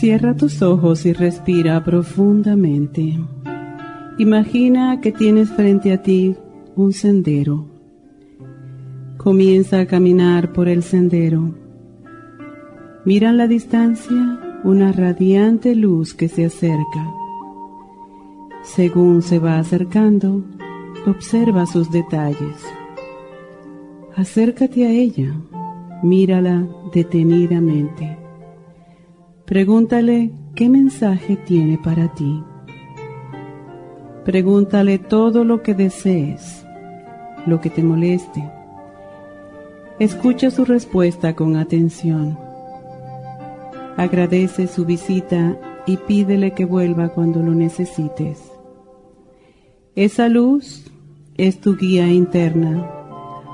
Cierra tus ojos y respira profundamente. Imagina que tienes frente a ti un sendero. Comienza a caminar por el sendero. Mira en la distancia una radiante luz que se acerca. Según se va acercando, observa sus detalles. Acércate a ella, mírala detenidamente. Pregúntale qué mensaje tiene para ti. Pregúntale todo lo que desees, lo que te moleste. Escucha su respuesta con atención. Agradece su visita y pídele que vuelva cuando lo necesites. Esa luz es tu guía interna,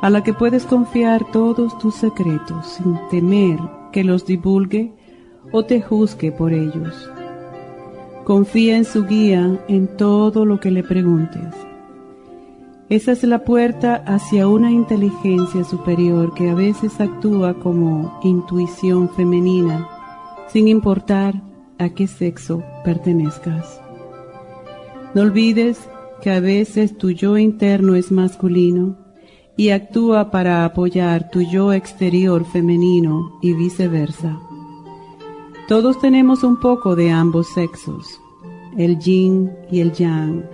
a la que puedes confiar todos tus secretos sin temer que los divulgue o te juzgue por ellos. Confía en su guía en todo lo que le preguntes. Esa es la puerta hacia una inteligencia superior que a veces actúa como intuición femenina, sin importar a qué sexo pertenezcas. No olvides que a veces tu yo interno es masculino y actúa para apoyar tu yo exterior femenino y viceversa. Todos tenemos un poco de ambos sexos, el yin y el yang,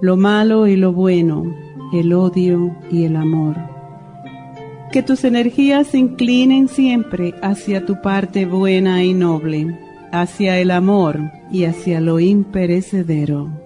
lo malo y lo bueno, el odio y el amor. Que tus energías se inclinen siempre hacia tu parte buena y noble, hacia el amor y hacia lo imperecedero.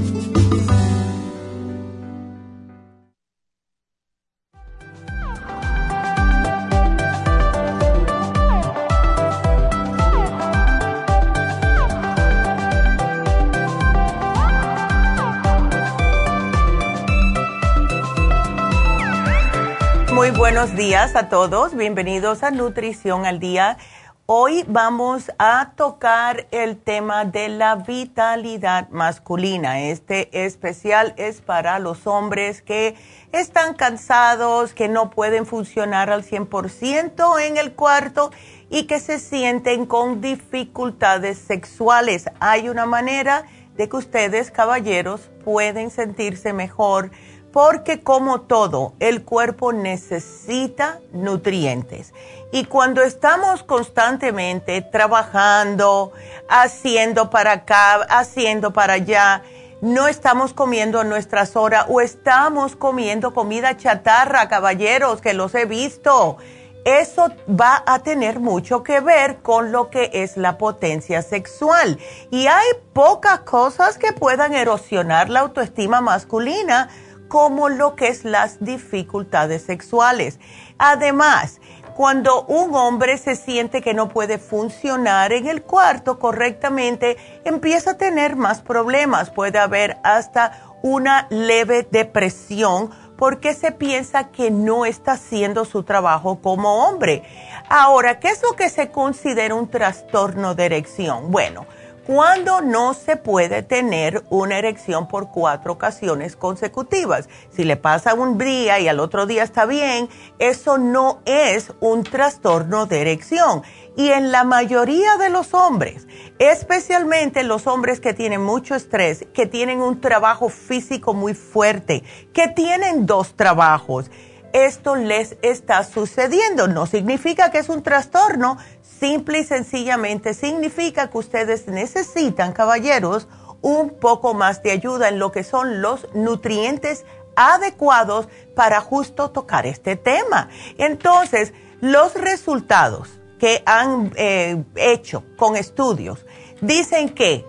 Buenos días a todos, bienvenidos a Nutrición al Día. Hoy vamos a tocar el tema de la vitalidad masculina. Este especial es para los hombres que están cansados, que no pueden funcionar al 100% en el cuarto y que se sienten con dificultades sexuales. Hay una manera de que ustedes, caballeros, pueden sentirse mejor porque como todo, el cuerpo necesita nutrientes. Y cuando estamos constantemente trabajando, haciendo para acá, haciendo para allá, no estamos comiendo nuestras horas o estamos comiendo comida chatarra, caballeros, que los he visto. Eso va a tener mucho que ver con lo que es la potencia sexual. Y hay pocas cosas que puedan erosionar la autoestima masculina como lo que es las dificultades sexuales. Además, cuando un hombre se siente que no puede funcionar en el cuarto correctamente, empieza a tener más problemas. Puede haber hasta una leve depresión porque se piensa que no está haciendo su trabajo como hombre. Ahora, ¿qué es lo que se considera un trastorno de erección? Bueno, cuando no se puede tener una erección por cuatro ocasiones consecutivas. Si le pasa un día y al otro día está bien, eso no es un trastorno de erección. Y en la mayoría de los hombres, especialmente los hombres que tienen mucho estrés, que tienen un trabajo físico muy fuerte, que tienen dos trabajos, esto les está sucediendo. No significa que es un trastorno, Simple y sencillamente significa que ustedes necesitan, caballeros, un poco más de ayuda en lo que son los nutrientes adecuados para justo tocar este tema. Entonces, los resultados que han eh, hecho con estudios dicen que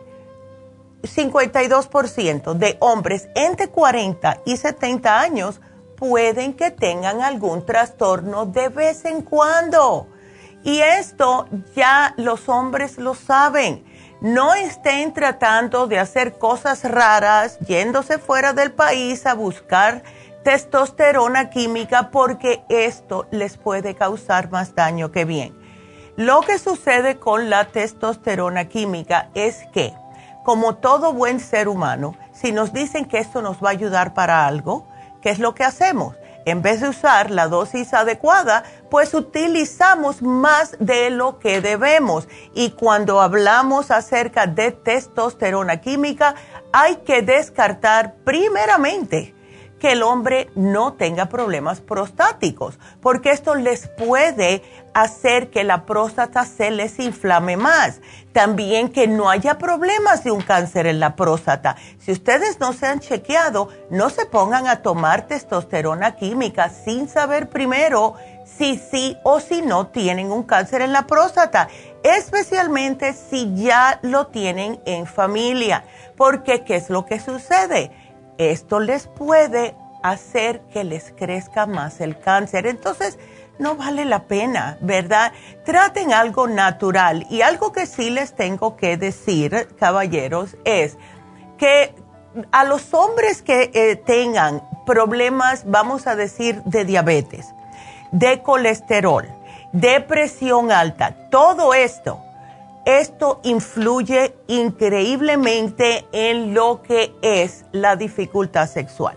52% de hombres entre 40 y 70 años pueden que tengan algún trastorno de vez en cuando. Y esto ya los hombres lo saben. No estén tratando de hacer cosas raras, yéndose fuera del país a buscar testosterona química porque esto les puede causar más daño que bien. Lo que sucede con la testosterona química es que, como todo buen ser humano, si nos dicen que esto nos va a ayudar para algo, ¿qué es lo que hacemos? en vez de usar la dosis adecuada, pues utilizamos más de lo que debemos. Y cuando hablamos acerca de testosterona química, hay que descartar primeramente que el hombre no tenga problemas prostáticos, porque esto les puede hacer que la próstata se les inflame más. También que no haya problemas de un cáncer en la próstata. Si ustedes no se han chequeado, no se pongan a tomar testosterona química sin saber primero si sí o si no tienen un cáncer en la próstata, especialmente si ya lo tienen en familia. Porque, ¿qué es lo que sucede? esto les puede hacer que les crezca más el cáncer. Entonces, no vale la pena, ¿verdad? Traten algo natural. Y algo que sí les tengo que decir, caballeros, es que a los hombres que eh, tengan problemas, vamos a decir, de diabetes, de colesterol, de presión alta, todo esto, esto influye increíblemente en lo que es la dificultad sexual.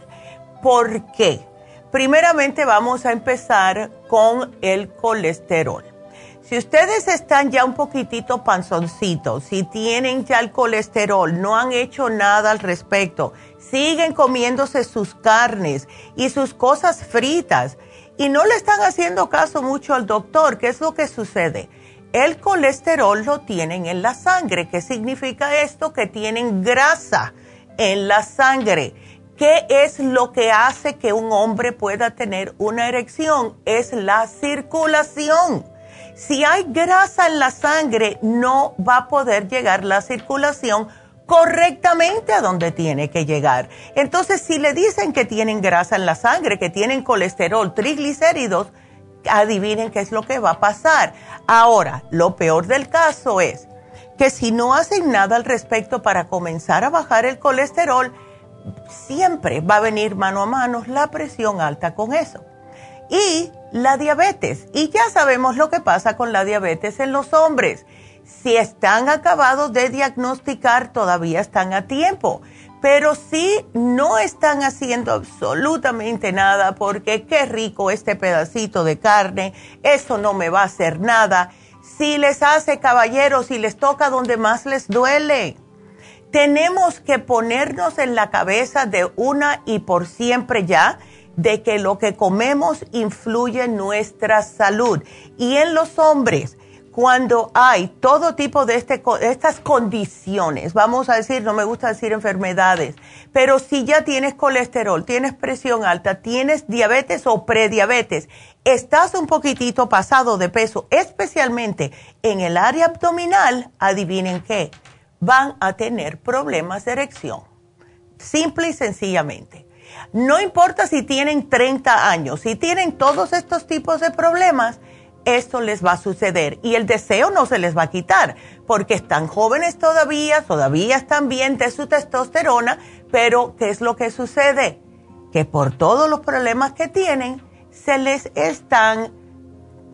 ¿Por qué? Primeramente vamos a empezar con el colesterol. Si ustedes están ya un poquitito panzoncitos, si tienen ya el colesterol, no han hecho nada al respecto, siguen comiéndose sus carnes y sus cosas fritas y no le están haciendo caso mucho al doctor, ¿qué es lo que sucede? el colesterol lo tienen en la sangre. ¿Qué significa esto? Que tienen grasa en la sangre. ¿Qué es lo que hace que un hombre pueda tener una erección? Es la circulación. Si hay grasa en la sangre, no va a poder llegar la circulación correctamente a donde tiene que llegar. Entonces, si le dicen que tienen grasa en la sangre, que tienen colesterol, triglicéridos, adivinen qué es lo que va a pasar. Ahora, lo peor del caso es que si no hacen nada al respecto para comenzar a bajar el colesterol, siempre va a venir mano a mano la presión alta con eso. Y la diabetes. Y ya sabemos lo que pasa con la diabetes en los hombres. Si están acabados de diagnosticar, todavía están a tiempo. Pero si no están haciendo absolutamente nada, porque qué rico este pedacito de carne, eso no me va a hacer nada. Si les hace caballeros, si les toca donde más les duele. Tenemos que ponernos en la cabeza de una y por siempre ya de que lo que comemos influye en nuestra salud. Y en los hombres, cuando hay todo tipo de, este, estas condiciones, vamos a decir, no me gusta decir enfermedades, pero si ya tienes colesterol, tienes presión alta, tienes diabetes o prediabetes, estás un poquitito pasado de peso, especialmente en el área abdominal, adivinen qué, van a tener problemas de erección. Simple y sencillamente. No importa si tienen 30 años, si tienen todos estos tipos de problemas, esto les va a suceder y el deseo no se les va a quitar porque están jóvenes todavía, todavía están bien de su testosterona, pero ¿qué es lo que sucede? Que por todos los problemas que tienen, se les están,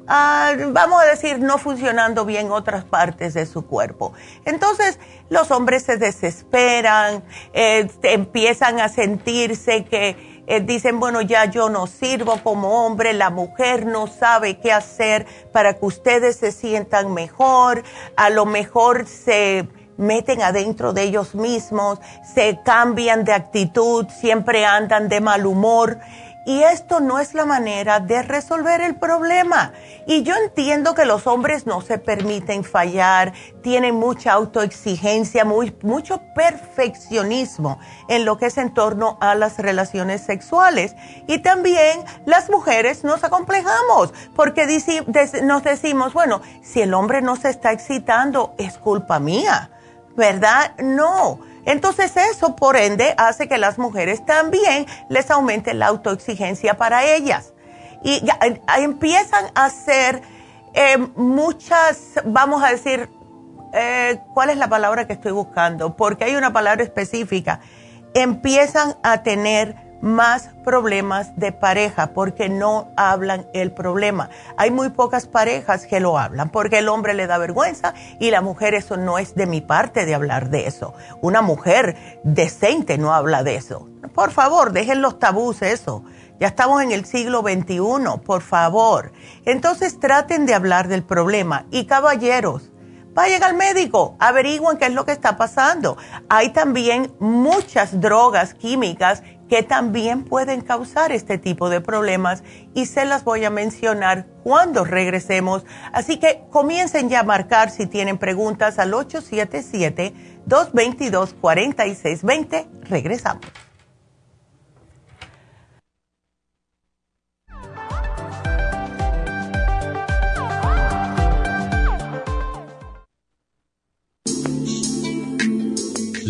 ah, vamos a decir, no funcionando bien otras partes de su cuerpo. Entonces, los hombres se desesperan, eh, empiezan a sentirse que eh, dicen, bueno, ya yo no sirvo como hombre, la mujer no sabe qué hacer para que ustedes se sientan mejor, a lo mejor se meten adentro de ellos mismos, se cambian de actitud, siempre andan de mal humor. Y esto no es la manera de resolver el problema. Y yo entiendo que los hombres no se permiten fallar, tienen mucha autoexigencia, muy, mucho perfeccionismo en lo que es en torno a las relaciones sexuales. Y también las mujeres nos acomplejamos porque nos decimos, bueno, si el hombre no se está excitando, es culpa mía, ¿verdad? No entonces eso, por ende, hace que las mujeres también les aumente la autoexigencia para ellas. Y empiezan a hacer eh, muchas, vamos a decir, eh, ¿cuál es la palabra que estoy buscando? Porque hay una palabra específica. Empiezan a tener más problemas de pareja porque no hablan el problema. Hay muy pocas parejas que lo hablan porque el hombre le da vergüenza y la mujer eso no es de mi parte de hablar de eso. Una mujer decente no habla de eso. Por favor, dejen los tabús eso. Ya estamos en el siglo XXI, por favor. Entonces traten de hablar del problema. Y caballeros, vayan al médico, averigüen qué es lo que está pasando. Hay también muchas drogas químicas que también pueden causar este tipo de problemas y se las voy a mencionar cuando regresemos. Así que comiencen ya a marcar si tienen preguntas al 877-222-4620. Regresamos.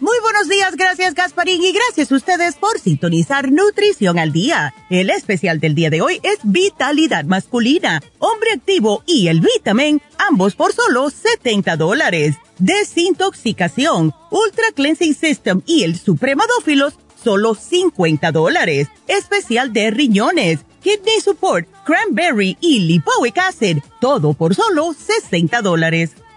Muy buenos días, gracias Gasparín y gracias a ustedes por sintonizar Nutrición al Día. El especial del día de hoy es Vitalidad Masculina, Hombre Activo y el Vitamin, ambos por solo 70 dólares. Desintoxicación, Ultra Cleansing System y el Supremadófilos, solo 50 dólares. Especial de riñones, Kidney Support, Cranberry y Lipoic Acid, todo por solo 60 dólares.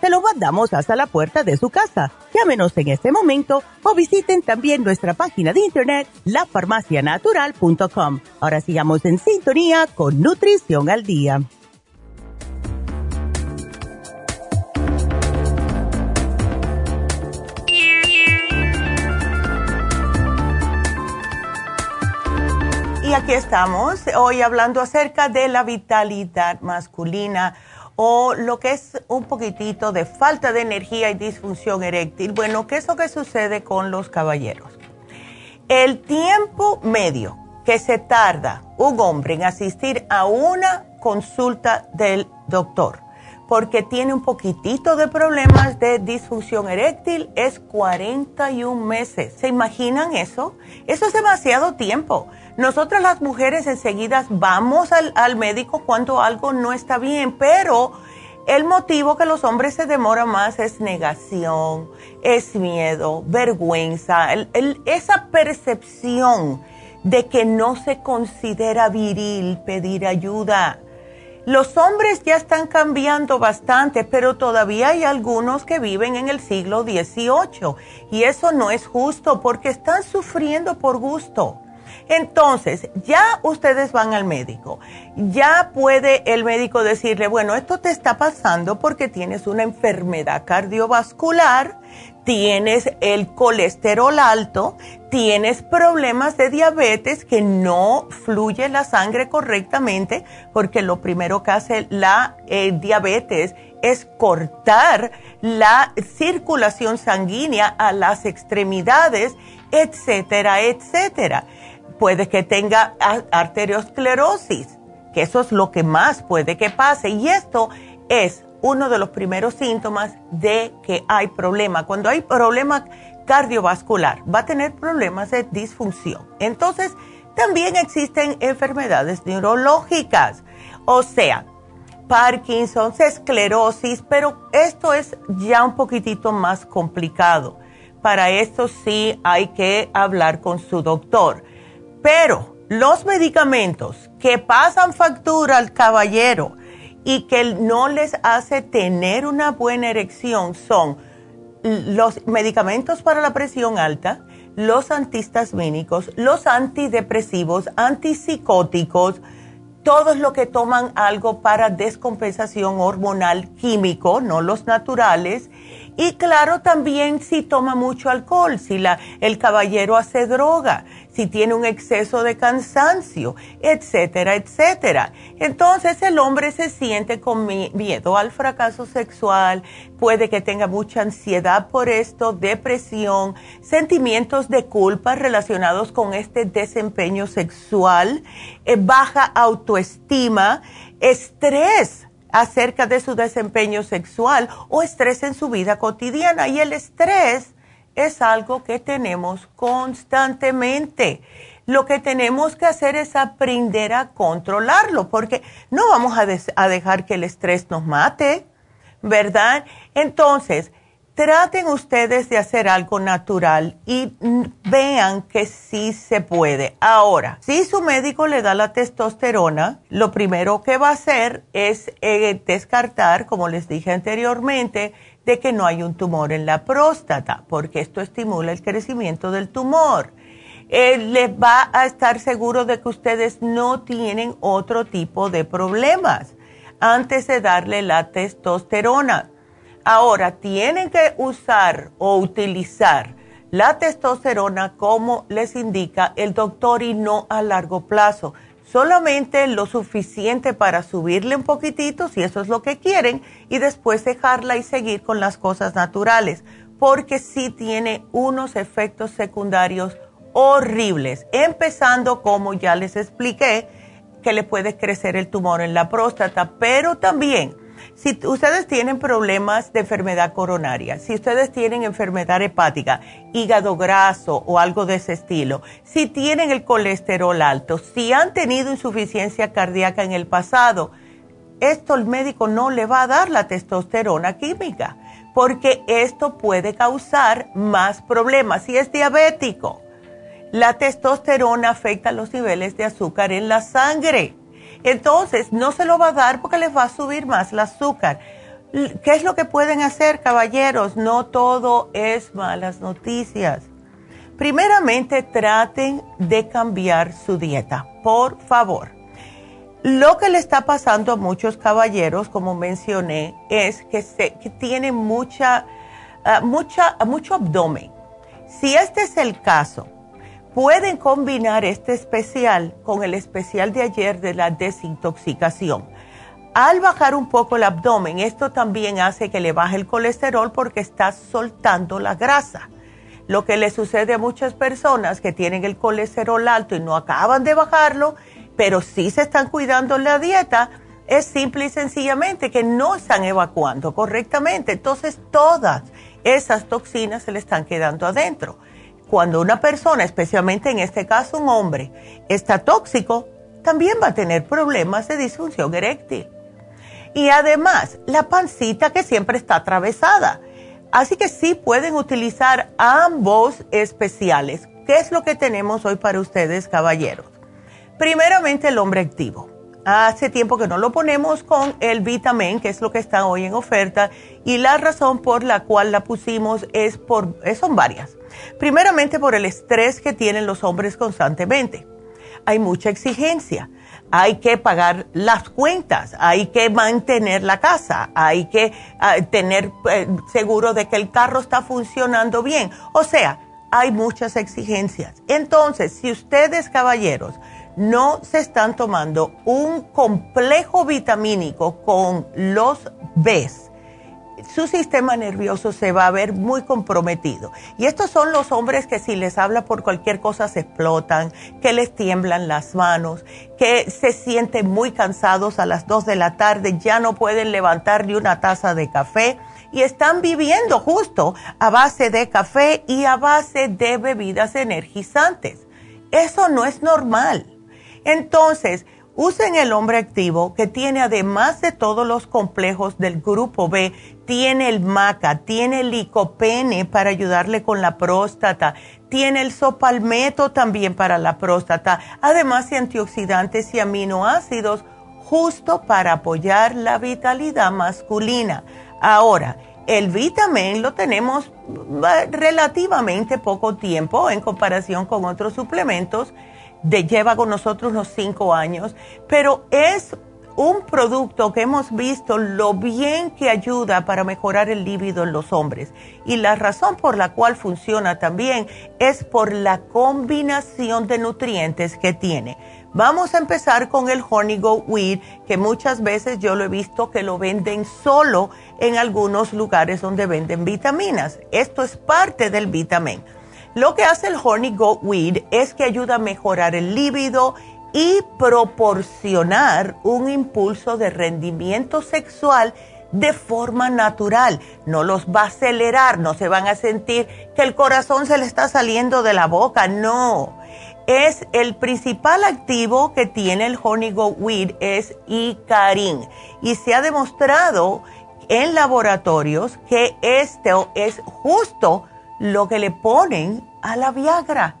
se lo mandamos hasta la puerta de su casa. Llámenos en este momento o visiten también nuestra página de internet lafarmacianatural.com. Ahora sigamos en sintonía con Nutrición al Día. Y aquí estamos, hoy hablando acerca de la vitalidad masculina o lo que es un poquitito de falta de energía y disfunción eréctil. Bueno, ¿qué es lo que sucede con los caballeros? El tiempo medio que se tarda un hombre en asistir a una consulta del doctor porque tiene un poquitito de problemas de disfunción eréctil es 41 meses. ¿Se imaginan eso? Eso es demasiado tiempo. Nosotras las mujeres enseguida vamos al, médico cuando algo no está bien, pero el motivo que los hombres se demoran más es negación, es miedo, vergüenza, esa percepción de que no se considera viril pedir ayuda. Los hombres ya están cambiando bastante, pero todavía hay algunos que viven en el siglo XVIII y eso no es justo porque están sufriendo por gusto. Entonces, ya ustedes van al médico. Ya puede el médico decirle, bueno, esto te está pasando porque tienes una enfermedad cardiovascular, tienes el colesterol alto, tienes problemas de diabetes que no fluye la sangre correctamente, porque lo primero que hace la eh, diabetes es cortar la circulación sanguínea a las extremidades, etcétera, etcétera puede que tenga arteriosclerosis, que eso es lo que más puede que pase. Y esto es uno de los primeros síntomas de que hay problema. Cuando hay problema cardiovascular, va a tener problemas de disfunción. Entonces, también existen enfermedades neurológicas, o sea, Parkinson, esclerosis, pero esto es ya un poquitito más complicado. Para esto sí hay que hablar con su doctor pero los medicamentos que pasan factura al caballero y que no les hace tener una buena erección son los medicamentos para la presión alta, los antihistamínicos, los antidepresivos, antipsicóticos, todos los que toman algo para descompensación hormonal químico, no los naturales, y claro también si toma mucho alcohol, si la, el caballero hace droga, si tiene un exceso de cansancio, etcétera, etcétera. Entonces el hombre se siente con miedo al fracaso sexual, puede que tenga mucha ansiedad por esto, depresión, sentimientos de culpa relacionados con este desempeño sexual, eh, baja autoestima, estrés acerca de su desempeño sexual o estrés en su vida cotidiana. Y el estrés es algo que tenemos constantemente. Lo que tenemos que hacer es aprender a controlarlo, porque no vamos a, a dejar que el estrés nos mate, ¿verdad? Entonces, traten ustedes de hacer algo natural y vean que sí se puede. Ahora, si su médico le da la testosterona, lo primero que va a hacer es eh, descartar, como les dije anteriormente, de que no hay un tumor en la próstata, porque esto estimula el crecimiento del tumor. Eh, les va a estar seguro de que ustedes no tienen otro tipo de problemas antes de darle la testosterona Ahora, tienen que usar o utilizar la testosterona como les indica el doctor y no a largo plazo. solamente lo suficiente para subirle un poquitito, si eso es lo que quieren, y después dejarla y seguir con las cosas naturales, porque sí tiene unos efectos secundarios horribles, empezando como ya les expliqué, que le puede crecer el tumor en la próstata, pero también si ustedes tienen problemas de enfermedad coronaria, si ustedes tienen enfermedad hepática, hígado graso o algo de ese estilo, si tienen el colesterol alto, si han tenido insuficiencia cardíaca en el pasado, esto el médico no le va a dar la testosterona química, porque esto puede causar más problemas. Si es diabético, la testosterona afecta los niveles de azúcar en la sangre entonces, no se lo va a dar porque les va a subir más el azúcar. ¿Qué es lo que pueden hacer, caballeros? No todo es malas noticias. Primeramente, traten de cambiar su dieta, por favor. Lo que le está pasando a muchos caballeros, como mencioné, es que, se, que tienen mucha, ah, mucha, mucho abdomen. Si este es el caso, Pueden combinar este especial con el especial de ayer de la desintoxicación. Al bajar un poco el abdomen, esto también hace que le baje el colesterol porque está soltando la grasa. Lo que le sucede a muchas personas que tienen el colesterol alto y no acaban de bajarlo, pero sí se están cuidando la dieta, es simple y sencillamente que no están evacuando correctamente. Entonces todas esas toxinas se le están quedando adentro cuando una persona, especialmente en este caso un hombre, está tóxico, también va a tener problemas de disfunción eréctil. Y además, la pancita que siempre está atravesada. Así que sí pueden utilizar ambos especiales. ¿Qué es lo que tenemos hoy para ustedes, caballeros? Primeramente, el hombre activo. Hace tiempo que no lo ponemos con el vitamin, que es lo que está hoy en oferta, y la razón por la cual la pusimos es por, son varias. Primeramente por el estrés que tienen los hombres constantemente. Hay mucha exigencia. Hay que pagar las cuentas, hay que mantener la casa, hay que ah, tener eh, seguro de que el carro está funcionando bien. O sea, hay muchas exigencias. Entonces, si ustedes, caballeros, no se están tomando un complejo vitamínico con los Bs, su sistema nervioso se va a ver muy comprometido. Y estos son los hombres que si les habla por cualquier cosa se explotan, que les tiemblan las manos, que se sienten muy cansados a las 2 de la tarde, ya no pueden levantar ni una taza de café y están viviendo justo a base de café y a base de bebidas energizantes. Eso no es normal. Entonces, Usen el hombre activo que tiene además de todos los complejos del grupo B, tiene el maca, tiene el licopene para ayudarle con la próstata, tiene el sopalmeto también para la próstata, además de antioxidantes y aminoácidos justo para apoyar la vitalidad masculina. Ahora, el vitamin lo tenemos eh, relativamente poco tiempo en comparación con otros suplementos de lleva con nosotros los cinco años, pero es un producto que hemos visto lo bien que ayuda para mejorar el líbido en los hombres. Y la razón por la cual funciona también es por la combinación de nutrientes que tiene. Vamos a empezar con el Honey Go Weed, que muchas veces yo lo he visto que lo venden solo en algunos lugares donde venden vitaminas. Esto es parte del vitamin. Lo que hace el Honey Goat Weed es que ayuda a mejorar el líbido y proporcionar un impulso de rendimiento sexual de forma natural. No los va a acelerar, no se van a sentir que el corazón se le está saliendo de la boca, no. Es el principal activo que tiene el Honey Goat Weed es Icarin y se ha demostrado en laboratorios que esto es justo lo que le ponen a la Viagra.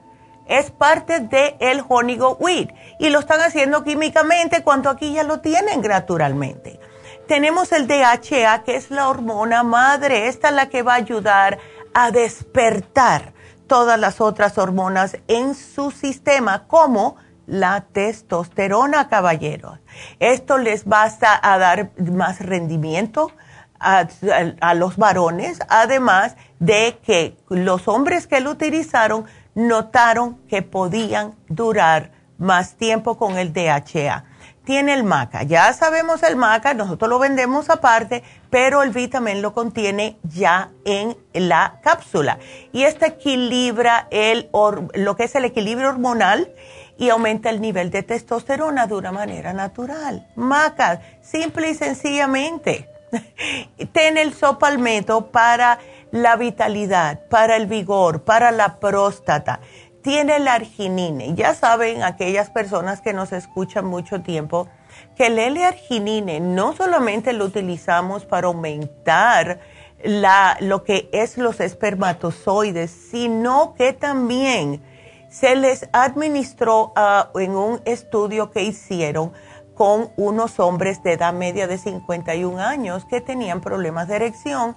Es parte del el Honey Go Weed y lo están haciendo químicamente cuando aquí ya lo tienen naturalmente. Tenemos el DHA, que es la hormona madre. Esta es la que va a ayudar a despertar todas las otras hormonas en su sistema, como la testosterona, caballeros. Esto les va a dar más rendimiento, a, los varones, además de que los hombres que lo utilizaron notaron que podían durar más tiempo con el DHA. Tiene el maca, ya sabemos el maca, nosotros lo vendemos aparte, pero el vitamin lo contiene ya en la cápsula. Y este equilibra el, lo que es el equilibrio hormonal y aumenta el nivel de testosterona de una manera natural. Maca, simple y sencillamente. Ten el sopalmeto para la vitalidad, para el vigor, para la próstata. Tiene la arginine. Ya saben, aquellas personas que nos escuchan mucho tiempo, que el L-arginine no solamente lo utilizamos para aumentar la, lo que es los espermatozoides, sino que también se les administró ah, en un estudio que hicieron con unos hombres de edad media de 51 años que tenían problemas de erección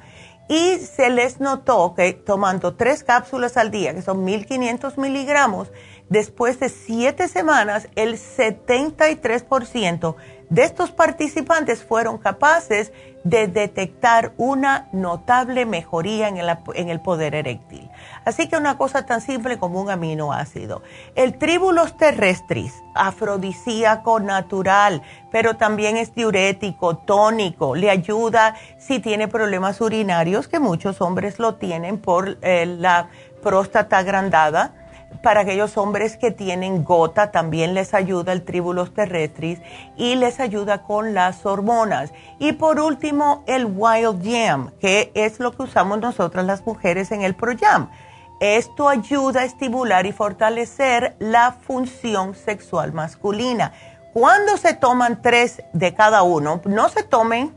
y se les notó que tomando tres cápsulas al día, que son 1500 miligramos, después de siete semanas, el 73% de estos participantes fueron capaces detectar una notable mejoría en el, en el, poder eréctil. Así que una cosa tan simple como un aminoácido. El tribulus terrestris, afrodisíaco natural, pero también es diurético, tónico, le ayuda si tiene problemas urinarios, que muchos hombres lo tienen por eh, la próstata agrandada para aquellos hombres que tienen gota también les ayuda el tribulus terrestris y les ayuda con las hormonas. Y por último, el Wild Jam, que es lo que usamos nosotras las mujeres en el ProYam. Esto ayuda a estimular y fortalecer la función sexual masculina. Cuando se toman tres de cada uno, no se tomen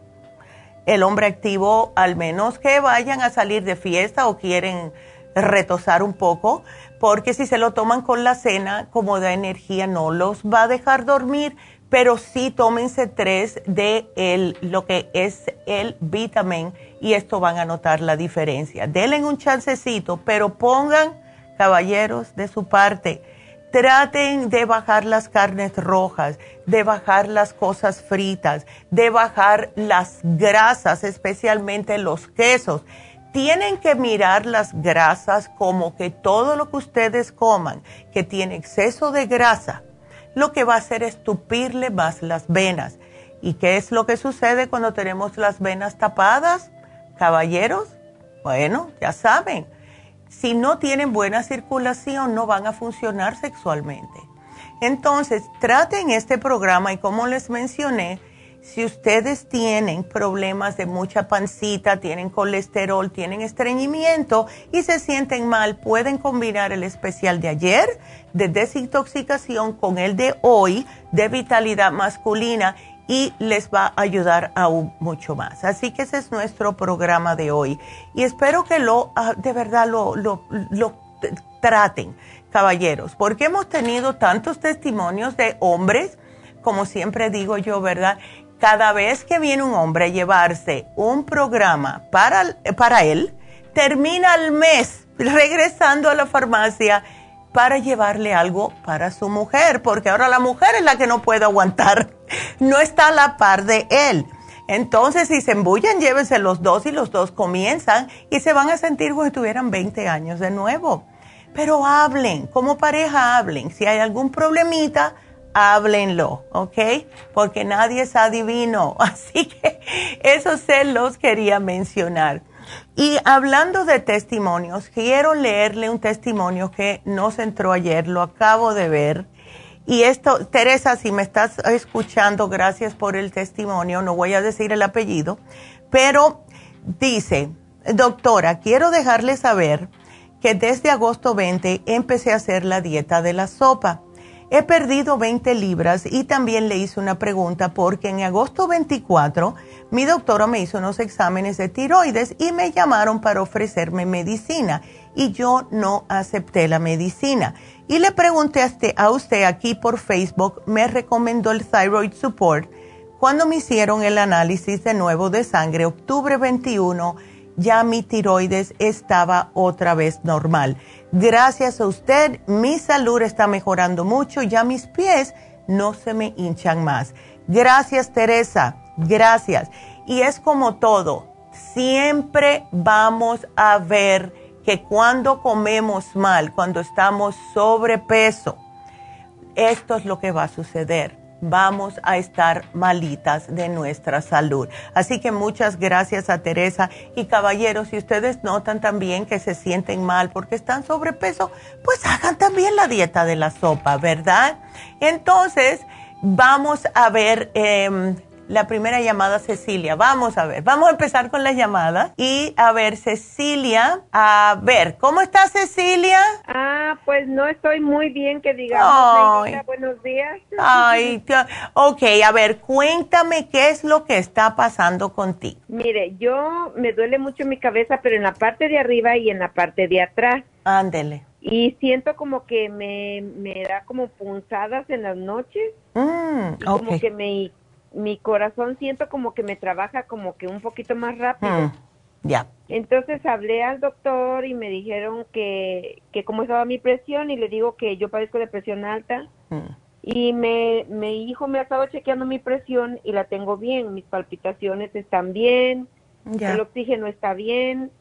el hombre activo, al menos que vayan a salir de fiesta o quieren retosar un poco, porque si se lo toman con la cena, como da energía, no los va a dejar dormir, pero sí tómense tres de el, lo que es el vitamin y esto van a notar la diferencia. Denle un chancecito, pero pongan, caballeros, de su parte. Traten de bajar las carnes rojas, de bajar las cosas fritas, de bajar las grasas, especialmente los quesos tienen que mirar las grasas como que todo lo que ustedes coman que tiene exceso de grasa, lo que va a hacer es tupirle más las venas. ¿Y qué es lo que sucede cuando tenemos las venas tapadas? Caballeros, bueno, ya saben, si no tienen buena circulación no van a funcionar sexualmente. Entonces, traten este programa y como les mencioné, si ustedes tienen problemas de mucha pancita, tienen colesterol, tienen estreñimiento y se sienten mal, pueden combinar el especial de ayer de desintoxicación con el de hoy de vitalidad masculina y les va a ayudar aún mucho más. Así que ese es nuestro programa de hoy y espero que lo ah, de verdad lo, lo, lo traten, caballeros, porque hemos tenido tantos testimonios de hombres como siempre digo yo, ¿verdad? Cada vez que viene un hombre a llevarse un programa para, para él, termina el mes regresando a la farmacia para llevarle algo para su mujer, porque ahora la mujer es la que no puede aguantar, no está a la par de él. Entonces, si se embullan, llévense los dos y los dos comienzan y se van a sentir como si tuvieran 20 años de nuevo. Pero hablen, como pareja hablen. Si hay algún problemita, háblenlo, ¿ok? Porque nadie es adivino. Así que eso se los quería mencionar. Y hablando de testimonios, quiero leerle un testimonio que nos entró ayer, lo acabo de ver. Y esto, Teresa, si me estás escuchando, gracias por el testimonio, no voy a decir el apellido, pero dice, doctora, quiero dejarle saber que desde agosto 20 empecé a hacer la dieta de la sopa He perdido 20 libras y también le hice una pregunta porque en agosto 24 mi doctora me hizo unos exámenes de tiroides y me llamaron para ofrecerme medicina y yo no acepté la medicina. Y le pregunté a usted, aquí por Facebook, me recomendó el Thyroid Support. Cuando me hicieron el análisis de nuevo de sangre, octubre 21, ya mi tiroides estaba otra vez normal. Gracias a usted, mi salud está mejorando mucho, ya mis pies no se me hinchan más. Gracias, Teresa, gracias. Y es como todo, siempre vamos a ver que cuando comemos mal, cuando estamos sobrepeso, esto es lo que va a suceder vamos a estar malitas de nuestra salud. Así que muchas gracias a Teresa y caballeros, si ustedes notan también que se sienten mal porque están sobrepeso, pues hagan también la dieta de la sopa, ¿verdad? Entonces, vamos a ver... Eh, la primera llamada, Cecilia. Vamos a ver, vamos a empezar con las llamadas. Y a ver, Cecilia, a ver, ¿cómo está Cecilia? Ah, pues no estoy muy bien, que digamos. buenos días. Ay, ok, a ver, cuéntame qué es lo que está pasando contigo. Mire, yo me duele mucho mi cabeza, pero en la parte de arriba y en la parte de atrás. Ándele. Y siento como que me, me da como punzadas en las noches. Mm, Como que me mi corazón siento como que me trabaja como que un poquito más rápido. Hmm, ya. Entonces hablé al doctor y me dijeron que, que cómo estaba mi presión y le digo que yo padezco de presión alta. Hmm. Y me, mi hijo me ha estado chequeando mi presión y la tengo bien, mis palpitaciones están bien, el oxígeno está bien.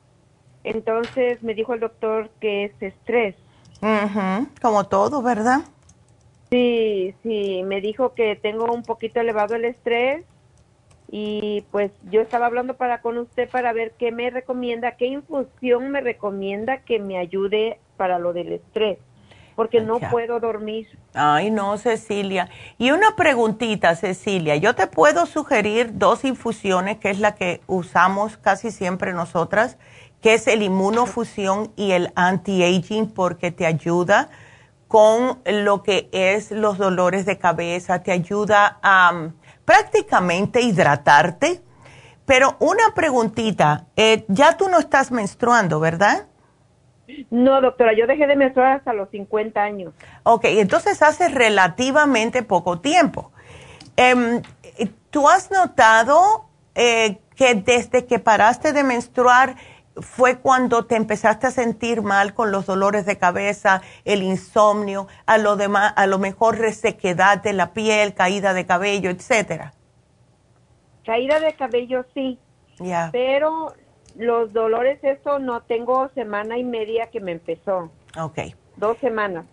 Entonces me dijo el doctor que es estrés. Como todo, ¿verdad? Sí, sí, me dijo que tengo un poquito elevado el estrés y pues yo estaba hablando para con usted para ver qué me recomienda, qué infusión me recomienda que me ayude para lo del estrés, porque no puedo dormir. Ay, no, Cecilia. Y una preguntita, Cecilia, yo te puedo sugerir dos infusiones, que es la que usamos casi siempre nosotras, que es el inmunofusión y el anti-aging, porque te ayuda con lo que es los dolores de cabeza, te ayuda a um, prácticamente hidratarte. Pero una preguntita, eh, ya tú no estás menstruando, ¿verdad? No, doctora, yo dejé de menstruar hasta los 50 años. Ok, entonces hace relativamente poco tiempo. Em, ¿Tú has notado eh, que desde que paraste de menstruar fue cuando te empezaste a sentir mal con los dolores de cabeza, el insomnio, a lo demás, a lo mejor resequedad de la piel, caída de cabello, etcétera. Caída de cabello sí. Ya. Pero los dolores eso no tengo semana y media que me empezó. Ok. Dos semanas.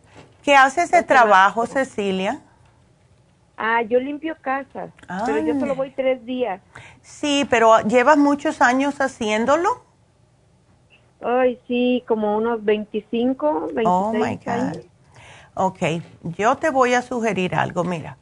¿Qué haces de trabajo, Cecilia? Ah, yo limpio casas, pero yo solo voy tres días. Sí, pero ¿llevas muchos años haciéndolo? Ay, sí, como unos 25, 26 oh my God. Ok, yo te voy a sugerir algo, mira.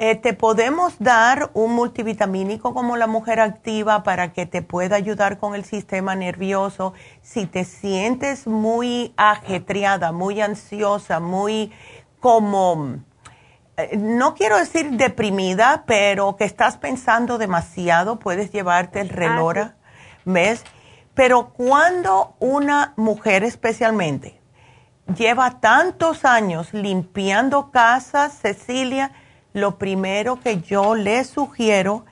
Eh, te podemos dar un multivitamínico como la mujer activa para que te pueda ayudar con el sistema nervioso. Si te sientes muy ajetreada, muy ansiosa, muy como, eh, no quiero decir deprimida, pero que estás pensando demasiado, puedes llevarte el relora, ah, ¿ves? Pero cuando una mujer especialmente lleva tantos años limpiando casas, Cecilia, lo primero que yo le sugiero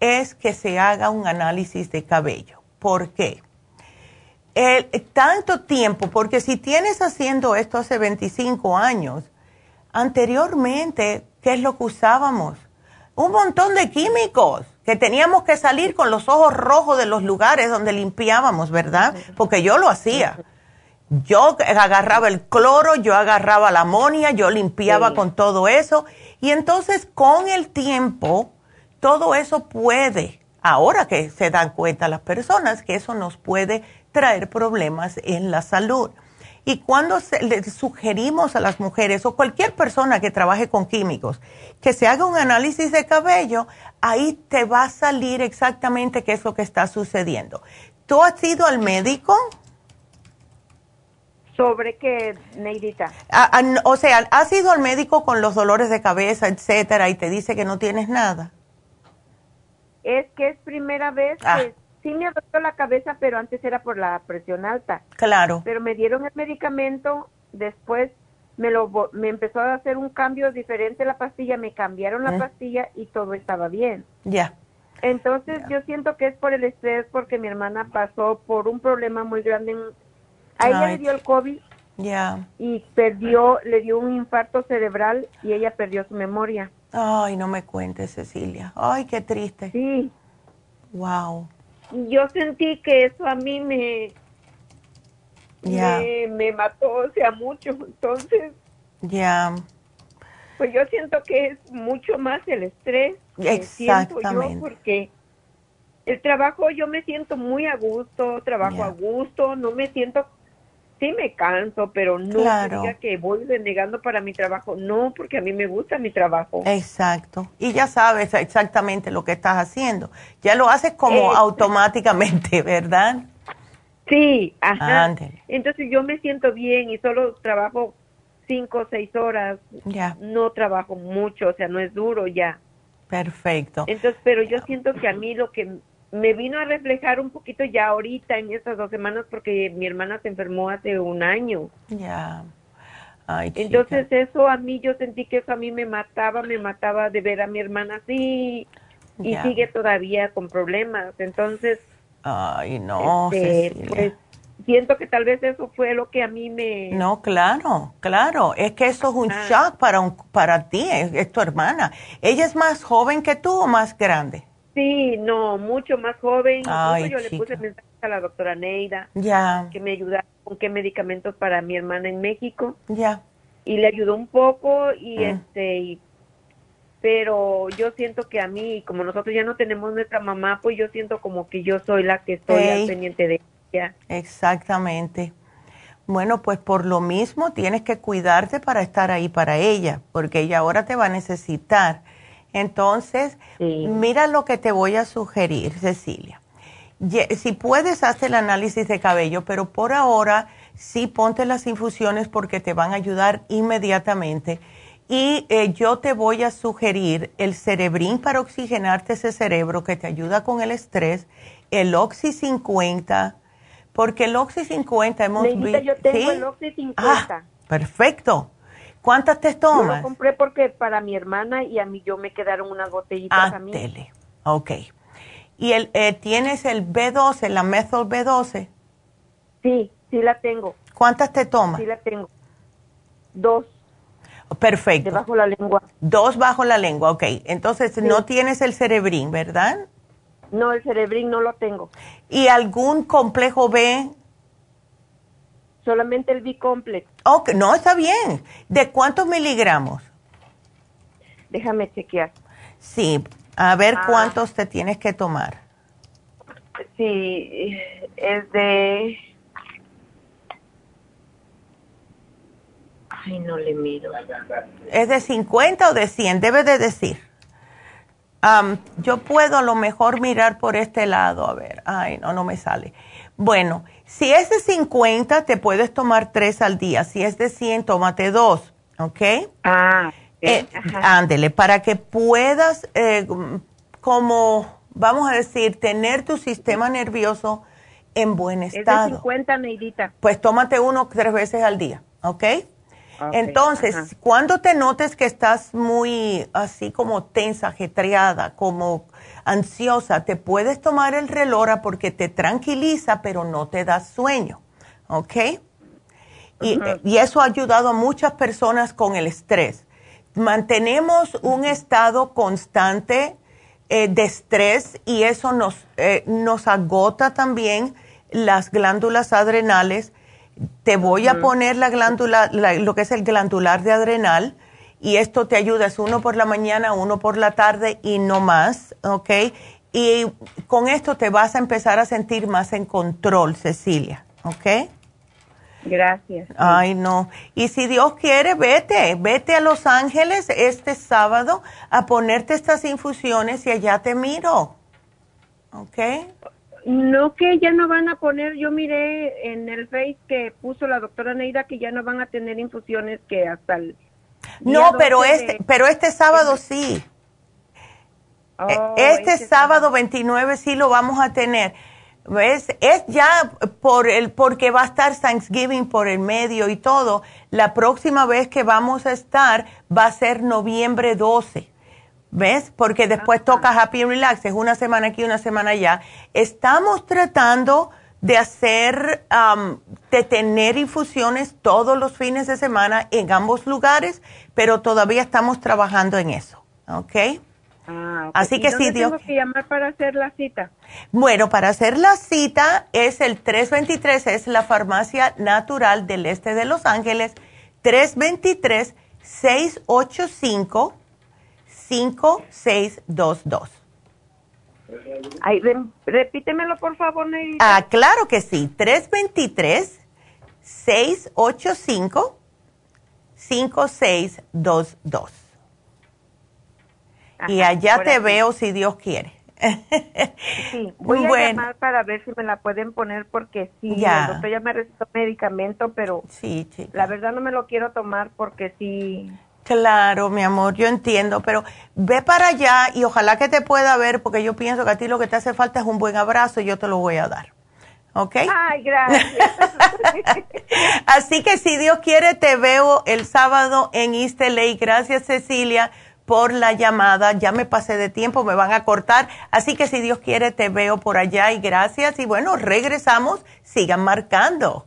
es que se haga un análisis de cabello. ¿Por qué? El, tanto tiempo, porque si tienes haciendo esto hace 25 años, anteriormente, ¿qué es lo que usábamos? Un montón de químicos que teníamos que salir con los ojos rojos de los lugares donde limpiábamos, ¿verdad? Porque yo lo hacía. Yo agarraba el cloro, yo agarraba la amonia, yo limpiaba con todo eso. Y entonces con el tiempo, todo eso puede, ahora que se dan cuenta las personas, que eso nos puede traer problemas en la salud. Y cuando le sugerimos a las mujeres o cualquier persona que trabaje con químicos que se haga un análisis de cabello, ahí te va a salir exactamente qué es lo que está sucediendo. ¿Tú has ido al médico? ¿Sobre qué, Neidita? o sea, ¿has ido al médico con los dolores de cabeza, etcétera, y te dice que no tienes nada? Es que es primera vez ah. que sí me dolido la cabeza, pero antes era por la presión alta. Claro. Pero me dieron el medicamento, después me lo me empezó a hacer un cambio diferente la pastilla, me cambiaron la pastilla y todo estaba bien. Ya. Entonces yo siento que es por el estrés porque mi hermana pasó por un problema muy grande. A ella le dio el COVID. Ya. Y perdió, le dio un infarto cerebral y ella perdió su memoria. Ay, no me cuentes, Cecilia. Ay, qué triste. Sí. Wow yo sentí que eso a mí me, me, mató, o sea, mucho. Entonces. Ya. Pues yo siento que es mucho más el estrés. Exactamente. porque el trabajo yo me siento muy a gusto, trabajo a gusto, no me siento sí me canso, pero no diga que voy denegando para mi trabajo. No, porque a mí me gusta mi trabajo. Exacto. Y ya sabes exactamente lo que estás haciendo. Ya lo haces como automáticamente, ¿verdad? Sí, ajá. Entonces yo me siento bien y solo trabajo cinco o seis horas. Ya. No trabajo mucho, o sea, no es duro ya. Perfecto. Entonces, pero yo siento que a mí lo que me vino a reflejar un poquito ya ahorita en estas dos semanas porque mi hermana se enfermó hace un año. Ya. Entonces eso a mí, yo sentí que eso a mí me mataba, me mataba de ver a mi hermana así y sigue todavía con problemas. Entonces... Ay, no. Este, pues, siento que tal vez eso fue lo que a mí me... No, claro, claro. Es que eso es un ah. shock para, un, para ti, es tu hermana. ¿Ella es más joven que tú o más grande? Sí, no, mucho más joven. yo le puse mensaje a la doctora Neida ya. que me ayudara con qué medicamentos para mi hermana en México. Ya. Y le ayudó un poco y mm. este pero yo siento que a mí como nosotros ya no tenemos nuestra mamá, pues yo siento como que yo soy la que estoy al pendiente de ella. Exactamente. Bueno, pues por lo mismo tienes que cuidarte para estar ahí para ella, porque ella ahora te va a necesitar. Entonces, mira lo que te voy a sugerir, Cecilia. Si puedes, hazte el análisis de cabello, pero por ahora sí ponte las infusiones porque te van a ayudar inmediatamente. Y eh, yo te voy a sugerir el cerebrín para oxigenarte ese cerebro que te ayuda con el estrés, el Oxy 50, porque el Oxy 50 hemos visto. yo tengo el Oxy 50. Ah, perfecto. ¿Cuántas te tomas? Yo lo compré porque para mi hermana y a mí yo me quedaron unas botellitas ah, a mí. Tele. Ok. ¿Y el, eh, tienes el B12, la methyl B12? Sí, sí la tengo. ¿Cuántas te tomas? Sí la tengo. Dos. Perfecto. Bajo la lengua. Dos bajo la lengua, ok. Entonces no tienes el cerebrín, ¿verdad? No, el cerebrín no lo tengo. ¿Y algún complejo B? Solamente el B-complex. Ok, no, está bien. ¿De cuántos miligramos? Déjame chequear. Sí, a ver ah. cuántos te tienes que tomar. Sí, es de... Ay, no le miro. ¿Es de 50 o de 100? Debe de decir. yo puedo a lo mejor mirar por este lado, a ver. Ay, no, no me sale. Bueno, si es de 50, te puedes tomar tres al día. Si es de 100, tómate dos, ¿ok? Ah, eh, ándele, para que puedas, eh, como, vamos a decir, tener tu sistema nervioso en buen estado. Es de 50, Neidita. Pues tómate uno tres veces al día, ¿ok? Entonces, cuando te notes que estás muy así como tensa, ajetreada, como ansiosa, te puedes tomar el relora porque te tranquiliza, pero no te da sueño. ¿Ok? Y, eso ha ayudado a muchas personas con el estrés. Mantenemos un estado constante eh, de estrés y eso nos, eh, nos agota también las glándulas adrenales. Te voy a poner la glándula, lo que es el glandular de adrenal y esto te ayuda, es uno por la mañana, uno por la tarde y no más, ¿ok? Y con esto te vas a empezar a sentir más en control, Cecilia, ¿ok? Gracias. Ay, no. Y si Dios quiere, vete, vete a Los Ángeles este sábado a ponerte estas infusiones y allá te miro. ¿Ok? No que ya no van a poner, yo miré en el Face que puso la doctora Neida que ya no van a tener infusiones que hasta el no, pero este, pero este sábado sí. Oh, este, este, sábado 29 sí lo vamos a tener. ¿Ves? Es ya por el, porque va a estar Thanksgiving por el medio y todo. La próxima vez que vamos a estar va a ser noviembre 12. ¿Ves? Porque después toca Happy and Relax, es una semana aquí, una semana allá. Estamos tratando de hacer, de tener infusiones todos los fines de semana en ambos lugares, pero todavía estamos trabajando en eso, ¿ok? Ah, Así que sí, Dios. tengo que llamar para hacer la cita? Bueno, para hacer la cita es el 323, es la farmacia natural del este de Los Ángeles, 323 685-5622. Ay, repítemelo, por favor, Neidita. Ah, claro que sí. 323-685-5622. Y allá te veo si Dios quiere. sí, voy a llamar para ver si me la pueden poner porque sí, ya. el doctor ya me recetó medicamento, pero sí, la verdad no me lo quiero tomar porque sí. Claro, mi amor, yo entiendo, pero ve para allá y ojalá que te pueda ver porque yo pienso que a ti lo que te hace falta es un buen abrazo y yo te lo voy a dar. ¿Ok? Ay, gracias. Así que si Dios quiere, te veo el sábado en East LA. Gracias, Cecilia por la llamada. Ya me pasé de tiempo, me van a cortar. Así que si Dios quiere, te veo por allá y gracias. Y bueno, regresamos. Sigan marcando.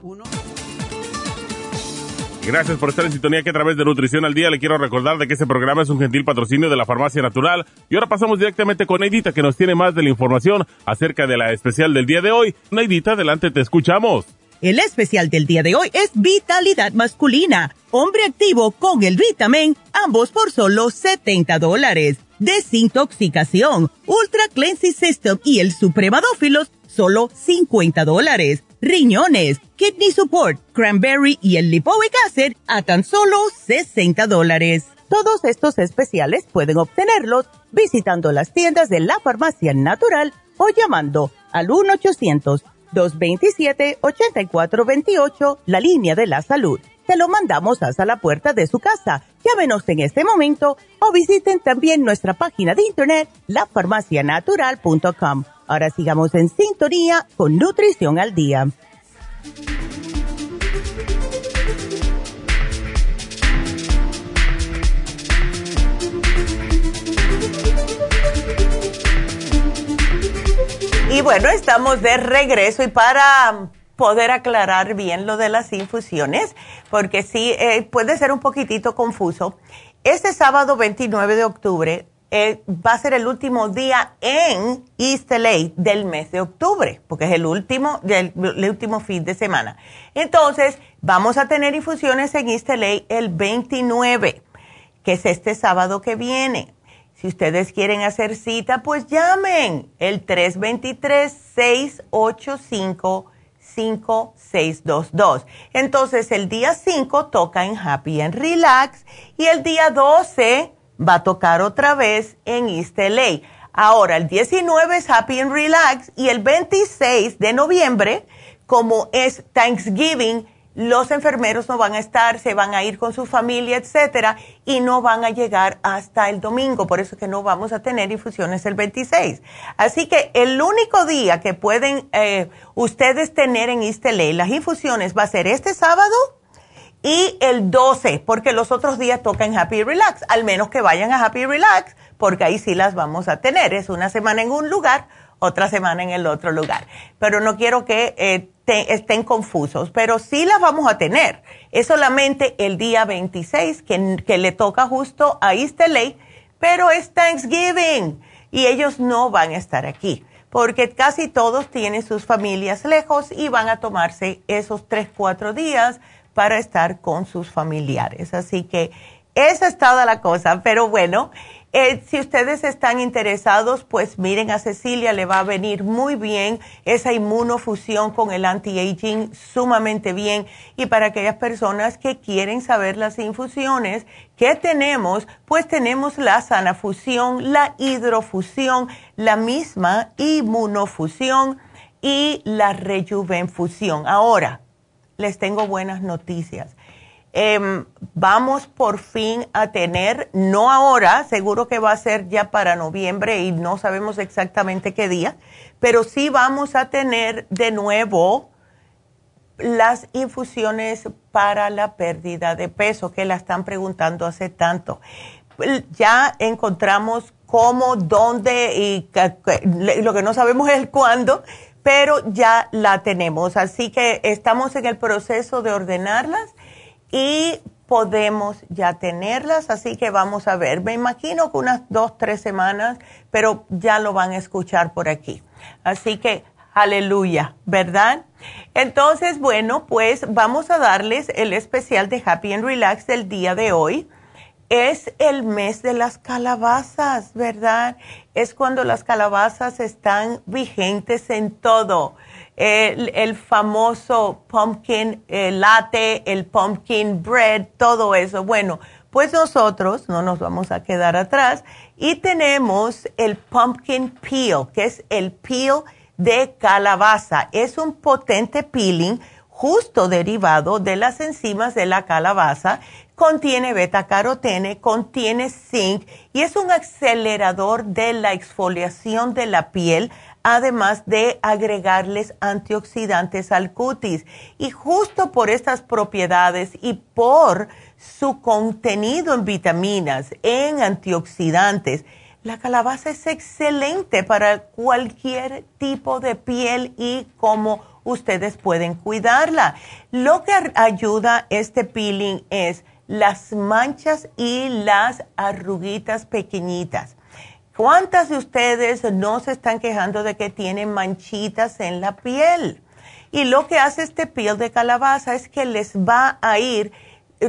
Gracias por estar en sintonía que a través de Nutrición al Día le quiero recordar de que este programa es un gentil patrocinio de la Farmacia Natural. Y ahora pasamos directamente con Neidita que nos tiene más de la información acerca de la especial del día de hoy. Neidita, adelante, te escuchamos. El especial del día de hoy es Vitalidad Masculina. Hombre activo con el vitamin, ambos por solo 70 dólares. Desintoxicación, Ultra Cleansing System y el Supremadófilos, solo 50 dólares riñones, kidney support, cranberry y el lipoic acid a tan solo 60 dólares. Todos estos especiales pueden obtenerlos visitando las tiendas de la farmacia natural o llamando al 1-800-227-8428, la línea de la salud. Se lo mandamos hasta la puerta de su casa. Llámenos en este momento o visiten también nuestra página de internet, lafarmacianatural.com Ahora sigamos en sintonía con Nutrición al Día. Y bueno, estamos de regreso y para poder aclarar bien lo de las infusiones, porque sí eh, puede ser un poquitito confuso. Este sábado 29 de octubre eh, va a ser el último día en East LA del mes de octubre, porque es el último, el último fin de semana. Entonces, vamos a tener infusiones en East LA el 29, que es este sábado que viene. Si ustedes quieren hacer cita, pues llamen el 323-685-5622. Entonces, el día 5 toca en Happy and Relax y el día 12 va a tocar otra vez en East LA. Ahora, el 19 es Happy and Relax y el 26 de noviembre, como es Thanksgiving, los enfermeros no van a estar, se van a ir con su familia, etcétera, y no van a llegar hasta el domingo. Por eso que no vamos a tener infusiones el 26. Así que el único día que pueden eh, ustedes tener en East las infusiones va a ser este sábado y el 12, porque los otros días tocan Happy Relax, al menos que vayan a Happy Relax, porque ahí sí las vamos a tener. Es una semana en un lugar, otra semana en el otro lugar. Pero no quiero que eh, estén confusos, pero sí las vamos a tener. Es solamente el día 26 que, que le toca justo a East LA, pero es Thanksgiving y ellos no van a estar aquí porque casi todos tienen sus familias lejos y van a tomarse esos tres, cuatro días para estar con sus familiares. Así que esa es toda la cosa, pero bueno. Eh, si ustedes están interesados, pues miren a Cecilia, le va a venir muy bien esa inmunofusión con el anti-aging, sumamente bien. Y para aquellas personas que quieren saber las infusiones que tenemos, pues tenemos la sanafusión, la hidrofusión, la misma inmunofusión y la rejuvenfusión. Ahora, les tengo buenas noticias Em, vamos por fin a tener, no ahora, seguro que va a ser ya para noviembre y no sabemos exactamente qué día, pero sí vamos a tener de nuevo las infusiones para la pérdida de peso que la están preguntando hace tanto. Ya encontramos cómo, dónde y lo que no sabemos es cuándo, pero ya la tenemos. Así que estamos en el proceso de ordenarlas y podemos ya tenerlas, así que vamos a ver. Me imagino que unas dos, tres semanas, pero ya lo van a escuchar por aquí. Así que, aleluya, ¿verdad? Entonces, bueno, pues vamos a darles el especial de Happy and Relax del día de hoy. Es el mes de las calabazas, ¿verdad? Es cuando las calabazas están vigentes en todo el, famoso pumpkin latte, el pumpkin bread, todo eso. Bueno, pues nosotros no nos vamos a quedar atrás y tenemos el pumpkin peel, que es el peel de calabaza. Es un potente peeling justo derivado de las enzimas de la calabaza. Contiene beta carotene, contiene zinc y es un acelerador de la exfoliación de la piel además de agregarles antioxidantes al cutis. Y justo por estas propiedades y por su contenido en vitaminas, en antioxidantes, la calabaza es excelente para cualquier tipo de piel y cómo ustedes pueden cuidarla. Lo que ayuda este peeling es las manchas y las arruguitas pequeñitas. ¿Cuántas de ustedes no se están quejando de que tienen manchitas en la piel? Y lo que hace este piel de calabaza es que les va a ir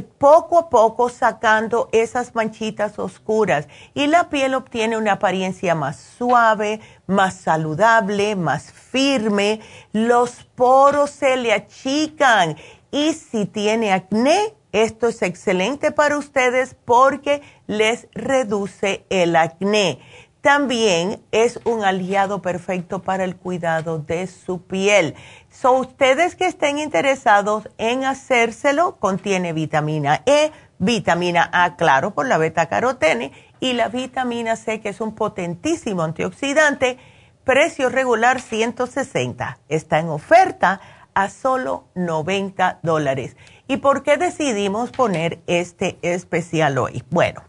poco a poco sacando esas manchitas oscuras. Y la piel obtiene una apariencia más suave, más saludable, más firme, los poros se le achican. Y si tiene acné, esto es excelente para ustedes porque les reduce el acné. También es un aliado perfecto para el cuidado de su piel. So, ustedes que estén interesados en hacérselo, contiene vitamina E, vitamina A, claro, por la beta carotene, y la vitamina C, que es un potentísimo antioxidante, precio regular 160. Está en oferta a solo 90 dólares. ¿Y por qué decidimos poner este especial hoy? Bueno,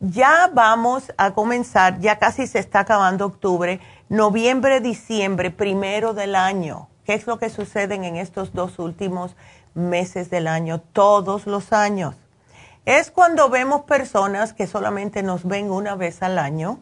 ya vamos a comenzar, ya casi se está acabando octubre, noviembre, diciembre, primero del año. ¿Qué es lo que sucede en estos dos últimos meses del año, todos los años? Es cuando vemos personas que solamente nos ven una vez al año.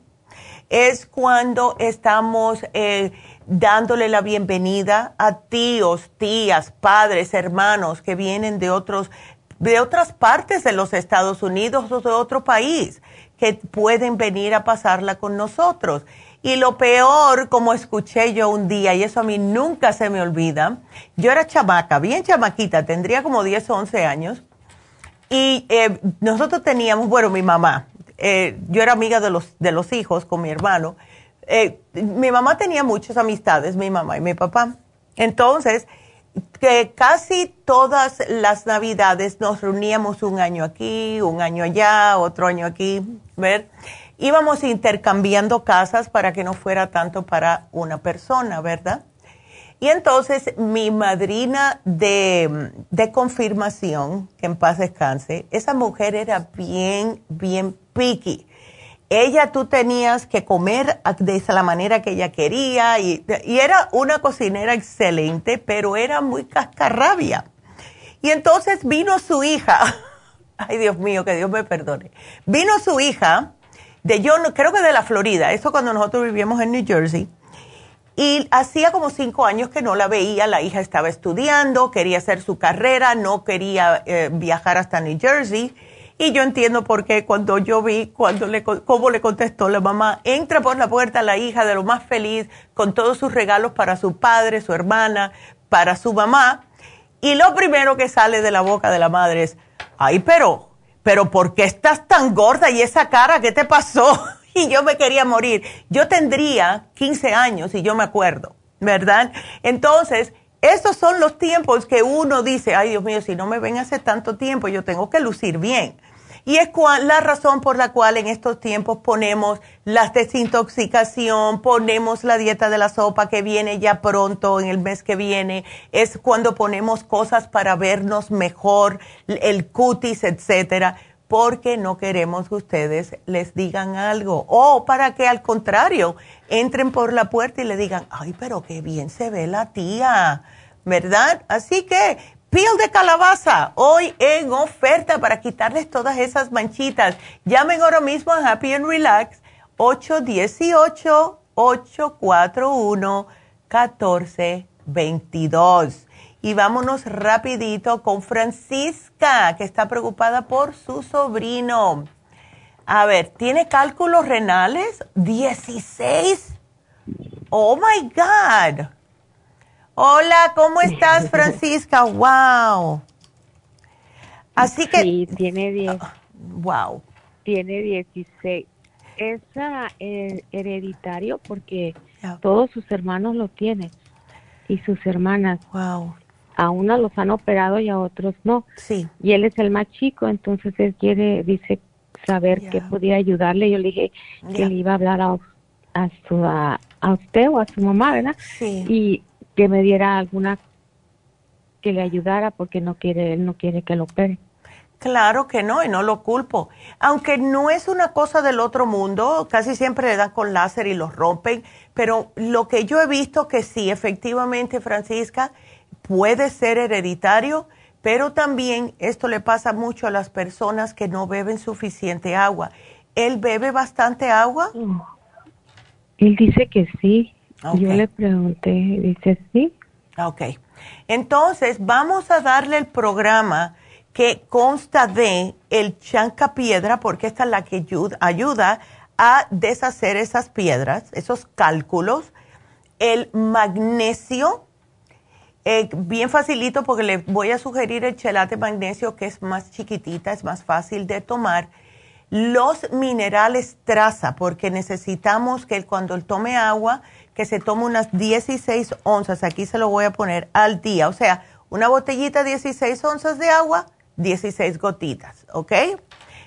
Es cuando estamos eh, dándole la bienvenida a tíos, tías, padres, hermanos que vienen de otros de otras partes de los Estados Unidos o de otro país que pueden venir a pasarla con nosotros. Y lo peor, como escuché yo un día, y eso a mí nunca se me olvida, yo era chamaca, bien chamaquita, tendría como 10 o 11 años, y eh, nosotros teníamos, bueno, mi mamá, eh, yo era amiga de los, de los hijos con mi hermano. Eh, mi mamá tenía muchas amistades, mi mamá y mi papá. Entonces, que casi todas las navidades nos reuníamos un año aquí, un año allá, otro año aquí, ¿ver? Íbamos intercambiando casas para que no fuera tanto para una persona, ¿verdad? Y entonces mi madrina de, de confirmación, que en paz descanse, esa mujer era bien, bien picky ella tú tenías que comer de la manera que ella quería y, era una cocinera excelente, pero era muy cascarrabia. Y entonces vino su hija, ay Dios mío, que Dios me perdone, vino su hija de yo, creo que de la Florida, eso cuando nosotros vivíamos en New Jersey, y hacía como cinco años que no la veía, la hija estaba estudiando, quería hacer su carrera, no quería eh, viajar hasta New Jersey y yo entiendo por qué cuando yo vi cuando le, cómo le contestó la mamá, entra por la puerta la hija de lo más feliz, con todos sus regalos para su padre, su hermana, para su mamá. Y lo primero que sale de la boca de la madre es, ay, pero, pero ¿por qué estás tan gorda y esa cara? ¿Qué te pasó? y yo me quería morir. Yo tendría 15 años y yo me acuerdo, ¿verdad? Entonces, estos son los tiempos que uno dice, ay Dios mío, si no me ven hace tanto tiempo, yo tengo que lucir bien. Y es la razón por la cual en estos tiempos ponemos la desintoxicación, ponemos la dieta de la sopa que viene ya pronto, en el mes que viene, es cuando ponemos cosas para vernos mejor, el cutis, etcétera, porque no queremos que ustedes les digan algo. O para que al contrario, entren por la puerta y le digan, ay, pero qué bien se ve la tía, ¿verdad? Así que Peel de calabaza, hoy en oferta para quitarles todas esas manchitas. Llamen ahora mismo a Happy and Relax 818-841-1422. Y vámonos rapidito con Francisca, que está preocupada por su sobrino. A ver, ¿tiene cálculos renales? ¿16? Oh my God. Hola, ¿cómo estás, Francisca? Wow. Así que. Sí, tiene 10. Wow. Tiene 16. Es eh, hereditario porque todos sus hermanos lo tienen y sus hermanas. Wow. A unos los han operado y a otros no. Sí. Y él es el más chico, entonces él quiere, dice, saber qué podía ayudarle. Yo le dije que le iba a hablar a, a su, a, a, usted o a su mamá, ¿verdad? Sí. Y que me diera alguna que le ayudara porque no quiere él no quiere que lo opere. Claro que no, y no lo culpo. Aunque no es una cosa del otro mundo, casi siempre le dan con láser y los rompen, pero lo que yo he visto que sí, efectivamente, Francisca, puede ser hereditario, pero también esto le pasa mucho a las personas que no beben suficiente agua. ¿Él bebe bastante agua? Él dice que sí. Yo le pregunté, dice sí. Ok. Entonces, vamos a darle el programa que consta de el chanca piedra, porque esta es la que ayuda a deshacer esas piedras, esos cálculos. El magnesio, eh, bien facilito porque le voy a sugerir el chelate magnesio que es más chiquitita, es más fácil de tomar. Los minerales traza, porque necesitamos que cuando él tome agua, que se tome unas 16 onzas, aquí se lo voy a poner al día, o sea, una botellita 16 onzas de agua, 16 gotitas, ¿ok?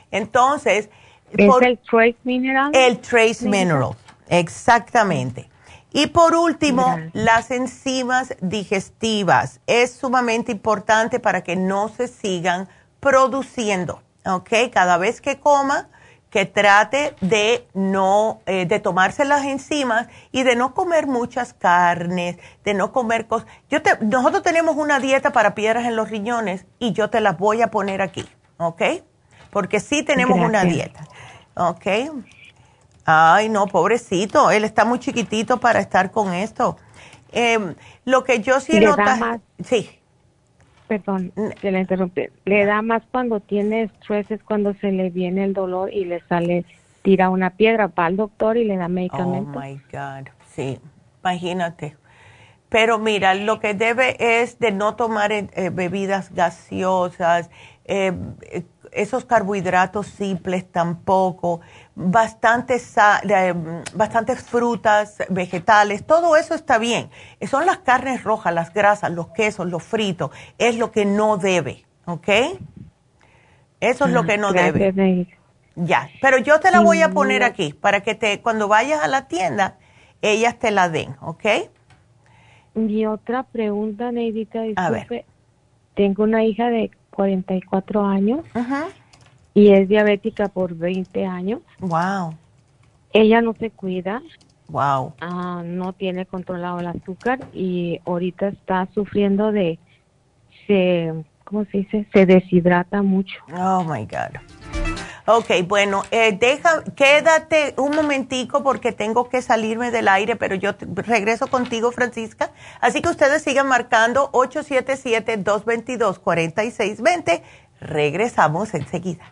Entonces... ¿Es el trace mineral? El trace mineral, exactamente. Y por último, las enzimas digestivas. Es sumamente importante para que no se sigan produciendo, ¿ok? Cada vez que coma, que trate de no, eh, de tomarse las enzimas y de no comer muchas carnes, de no comer cosas. Yo te, nosotros tenemos una dieta para piedras en los riñones y yo te las voy a poner aquí, ¿ok? Porque sí tenemos una dieta, ¿ok? Ay, no, pobrecito, él está muy chiquitito para estar con esto. Em, lo que yo sí nota, sí perdón, se le interrumpí. Le da más cuando tiene estrés, es cuando se le viene el dolor y le sale, tira una piedra, va al doctor y le da medicamento. Oh my God, sí, imagínate. Pero mira, lo que debe es de no tomar eh, bebidas gaseosas, eh, esos carbohidratos simples tampoco, bastantes, bastantes frutas, vegetales, todo eso está bien. Son las carnes rojas, las grasas, los quesos, los fritos, es lo que no debe, ¿ok? Eso es lo que no debe. Ya, pero yo te la voy a poner aquí para que te, cuando vayas a la tienda, ellas te la den, ¿ok? Y otra pregunta, Neidita, disculpe. Tengo una hija de 44 años y es diabética por 20 años. Wow. Ella no se cuida. Wow. Ah, no tiene controlado el azúcar y ahorita está sufriendo de, se, ¿cómo se dice? Se deshidrata mucho. Oh my God. Ok, bueno, eh, deja, quédate un momentico porque tengo que salirme del aire, pero yo regreso contigo, Francisca. Así que ustedes sigan marcando 877-222-4620. Regresamos enseguida.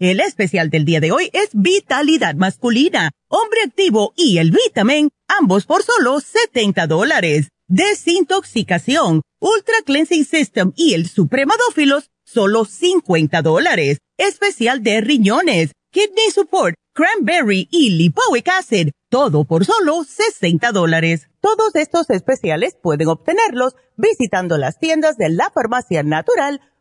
El especial del día de hoy es Vitalidad Masculina, Hombre Activo y el Vitamin, ambos por solo 70 dólares. Desintoxicación, Ultra Cleansing System y el Supremadófilos, solo 50 dólares. Especial de riñones, Kidney Support, Cranberry y Lipoic Acid, todo por solo 60 dólares. Todos estos especiales pueden obtenerlos visitando las tiendas de la Farmacia Natural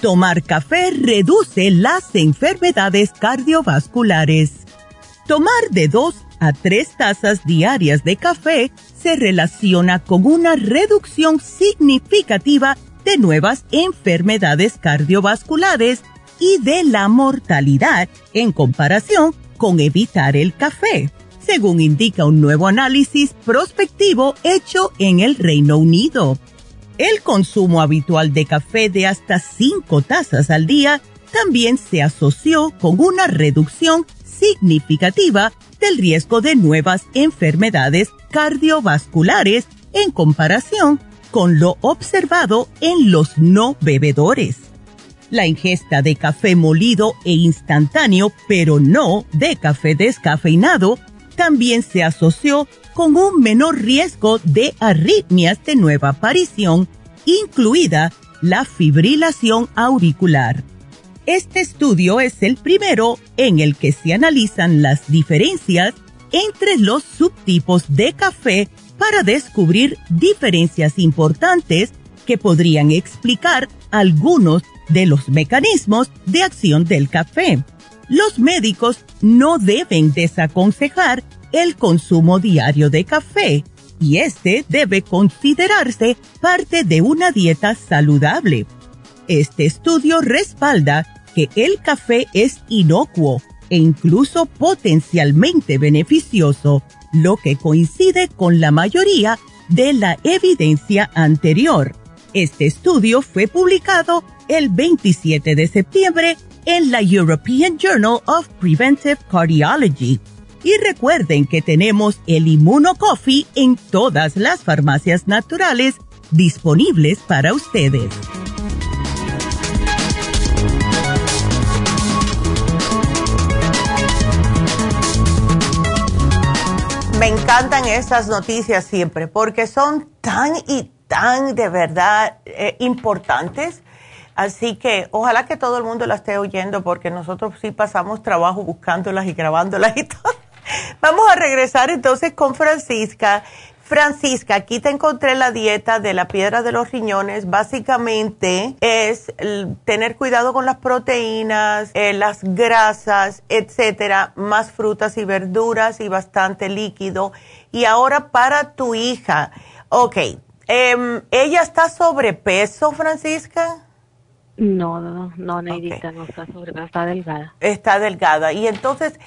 Tomar café reduce las enfermedades cardiovasculares. Tomar de dos a tres tazas diarias de café se relaciona con una reducción significativa de nuevas enfermedades cardiovasculares y de la mortalidad en comparación con evitar el café, según indica un nuevo análisis prospectivo hecho en el Reino Unido. El consumo habitual de café de hasta 5 tazas al día también se asoció con una reducción significativa del riesgo de nuevas enfermedades cardiovasculares en comparación con lo observado en los no bebedores. La ingesta de café molido e instantáneo, pero no de café descafeinado, también se asoció con un menor riesgo de arritmias de nueva aparición, incluida la fibrilación auricular. Este estudio es el primero en el que se analizan las diferencias entre los subtipos de café para descubrir diferencias importantes que podrían explicar algunos de los mecanismos de acción del café. Los médicos no deben desaconsejar el consumo diario de café y este debe considerarse parte de una dieta saludable. Este estudio respalda que el café es inocuo e incluso potencialmente beneficioso, lo que coincide con la mayoría de la evidencia anterior. Este estudio fue publicado el 27 de septiembre en la European Journal of Preventive Cardiology. Y recuerden que tenemos el Immuno Coffee en todas las farmacias naturales disponibles para ustedes. Me encantan estas noticias siempre porque son tan y tan de verdad eh, importantes. Así que ojalá que todo el mundo la esté oyendo porque nosotros sí pasamos trabajo buscándolas y grabándolas y todo. Vamos a regresar entonces con Francisca. Francisca, aquí te encontré la dieta de la piedra de los riñones. Básicamente es tener cuidado con las proteínas, eh, las grasas, etcétera, más frutas y verduras y bastante líquido. Y ahora para tu hija, ok, em, ¿ella está sobrepeso, Francisca? No, no, no, Neidita, no está sobrepeso, está delgada. Está delgada. Y entonces, eh,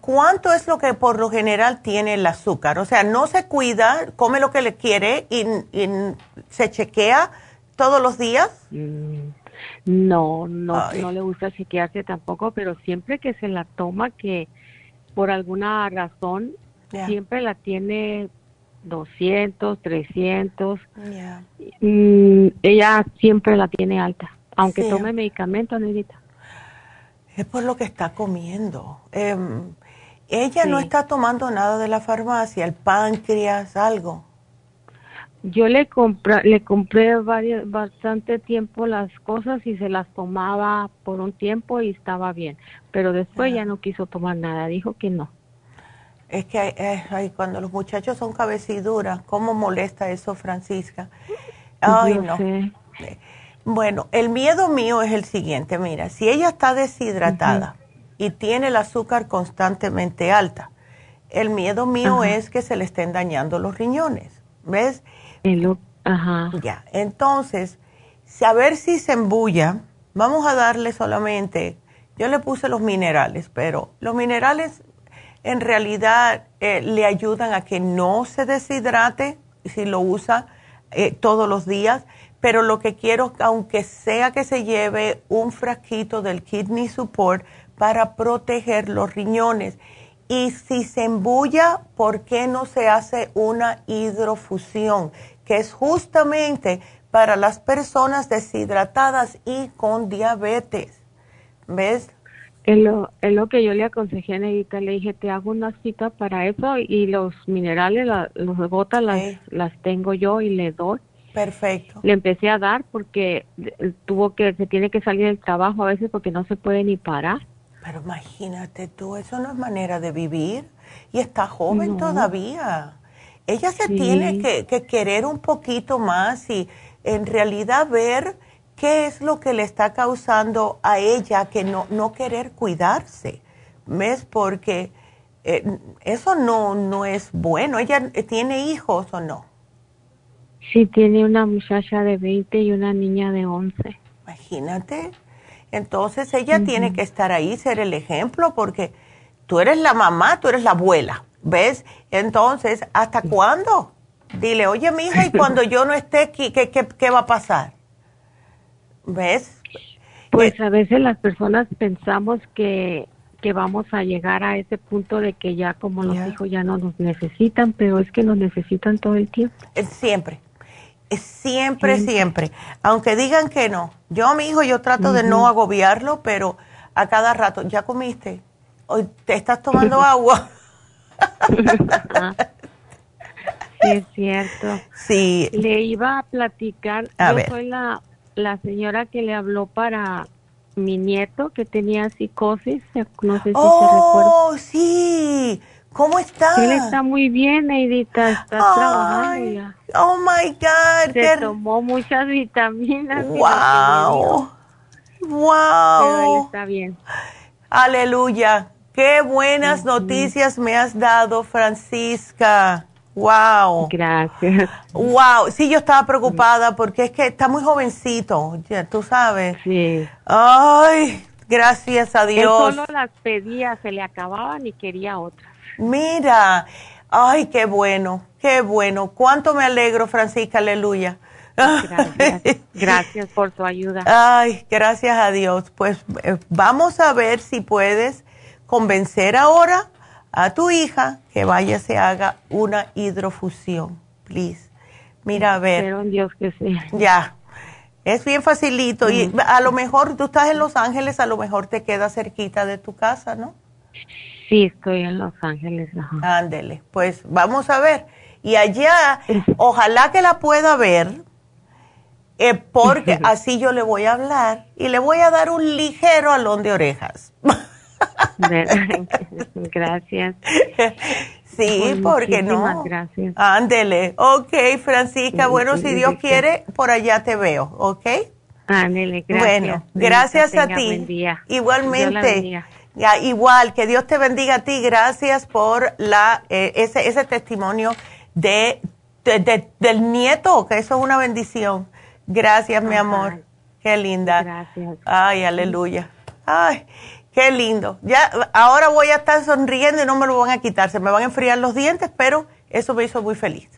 ¿cuánto es lo que por lo general tiene el azúcar? O sea, no se cuida, come lo que le quiere y, se chequea todos los días. Mm, no, no, no le gusta chequearse tampoco, pero siempre que se la toma, que por alguna razón siempre la tiene 200, 300. Mm, ella siempre la tiene alta, aunque tome medicamento, Nedita es por lo que está comiendo. Em, ella no está tomando nada de la farmacia, el páncreas, algo. Yo le compré, le compré bastante tiempo las cosas y se las tomaba por un tiempo y estaba bien, pero después ya no quiso tomar nada, dijo que no. Es que eh, cuando los muchachos son cabeciduras, ¿cómo molesta eso, Francisca? Ay, no. Bueno, el miedo mío es el siguiente, mira, si ella está deshidratada y tiene el azúcar constantemente alta, el miedo mío es que se le estén dañando los riñones, ¿ves? Ajá. Ya, entonces, a ver si se embulla, vamos a darle solamente, yo le puse los minerales, pero los minerales en realidad eh, le ayudan a que no se deshidrate si lo usa eh, todos los días pero lo que quiero, aunque sea que se lleve un frasquito del Kidney Support para proteger los riñones. Y si se embulla, ¿por qué no se hace una hidrofusión? Que es justamente para las personas deshidratadas y con diabetes. ¿Ves? Es lo, es lo que yo le aconsejé a Neidita, le dije, te hago una cita para eso y los minerales, los gotas las, las tengo yo y le doy. Perfecto. Le empecé a dar porque tuvo que, se tiene que salir del trabajo a veces porque no se puede ni parar. Pero imagínate tú, eso no es manera de vivir y está joven todavía. Ella se tiene que, que, querer un poquito más y en realidad ver qué es lo que le está causando a ella que no, no querer cuidarse. ¿Ves? Porque eh, eso no, no es bueno. ¿Ella tiene hijos o no? Sí, tiene una muchacha de 20 y una niña de 11. Imagínate. Entonces ella tiene que estar ahí, ser el ejemplo, porque tú eres la mamá, tú eres la abuela, ¿ves? Entonces, ¿hasta cuándo? Dile, oye, mija, y cuando yo no esté aquí, ¿qué, qué, va a pasar? ¿Ves? Pues a veces las personas pensamos que, que vamos a llegar a ese punto de que ya como los hijos ya no nos necesitan, pero es que nos necesitan todo el tiempo. Siempre. Siempre, siempre. Aunque digan que no. Yo, mi hijo, yo trato de no agobiarlo, pero a cada rato, ¿ya comiste? ¿Hoy ¿Te estás tomando agua? sí, es cierto. Sí. Le iba a platicar, yo soy la, la señora que le habló para mi nieto que tenía psicosis, no sé si oh, sí. ¿Cómo está? Él está muy bien, Neidita, está trabajando ya. Oh my God. Se tomó muchas vitaminas. Wow. Wow. Pero él está bien. Aleluya. Qué buenas noticias me has dado, Francisca. Wow. Gracias. Wow. Sí, yo estaba preocupada porque es que está muy jovencito, ya tú sabes. Sí. Ay, gracias a Dios. Él solo las pedía, se le acababan y quería otras. Mira, ay, qué bueno, qué bueno. Cuánto me alegro, Francisca, aleluya. Gracias, gracias por tu ayuda. Ay, gracias a Dios. Pues eh, vamos a ver si puedes convencer ahora a tu hija que vaya se haga una hidrofusión, please. Mira, a ver. Pero Dios que sí. Ya. Es bien facilito y a lo mejor tú estás en Los Ángeles, a lo mejor te queda cerquita de tu casa, ¿no? Sí, estoy en Los Ángeles. Ándele, pues vamos a ver. Y allá, ojalá que la pueda ver, eh, porque así yo le voy a hablar y le voy a dar un ligero alón de orejas. gracias. Sí, porque no. Gracias. Ándele. Ok, Francisca. bueno, si Dios quiere, por allá te veo. ¿Ok? Ándele, gracias. Bueno, gracias a ti. Igualmente. Ya, igual, que Dios te bendiga a ti. Gracias por la, eh, ese, ese testimonio de, del nieto, que eso es una bendición. Gracias, mi amor. Qué linda. Gracias. Ay, aleluya. Ay, qué lindo. Ya, ahora voy a estar sonriendo y no me lo van a quitar. Se me van a enfriar los dientes, pero eso me hizo muy feliz.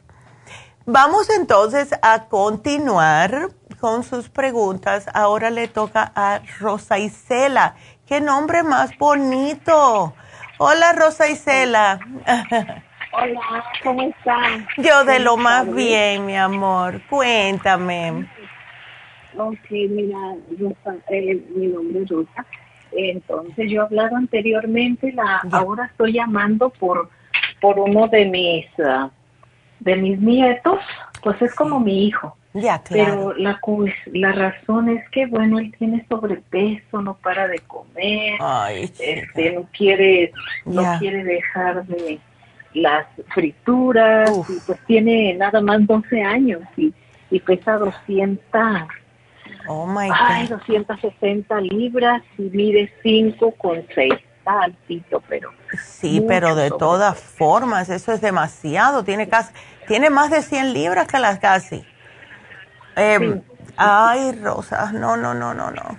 Vamos entonces a continuar con sus preguntas. Ahora le toca a Rosa Isela Qué nombre más bonito. Hola, Rosa Isela. Hola, ¿cómo están? Yo de lo más bien, mi amor. Cuéntame. Ok, mira, Rosa, eh, mi nombre es Rosa. Entonces, yo he hablado anteriormente, la, ahora estoy llamando por, por uno de mis, ah, de mis nietos, pues es como mi hijo. Pero la, la razón es que, bueno, él tiene sobrepeso, no para de comer, este, no quiere, no quiere dejar de las frituras, y pues tiene nada más 12 años y, y pesa 200, oh my ay, 260 libras y mide 5 con 6 altito, pero... Sí, pero de todas formas, eso es demasiado. Tiene, casi, tiene más de 100 libras que las casi. Em, ay, Rosa, no, no, no, no, no.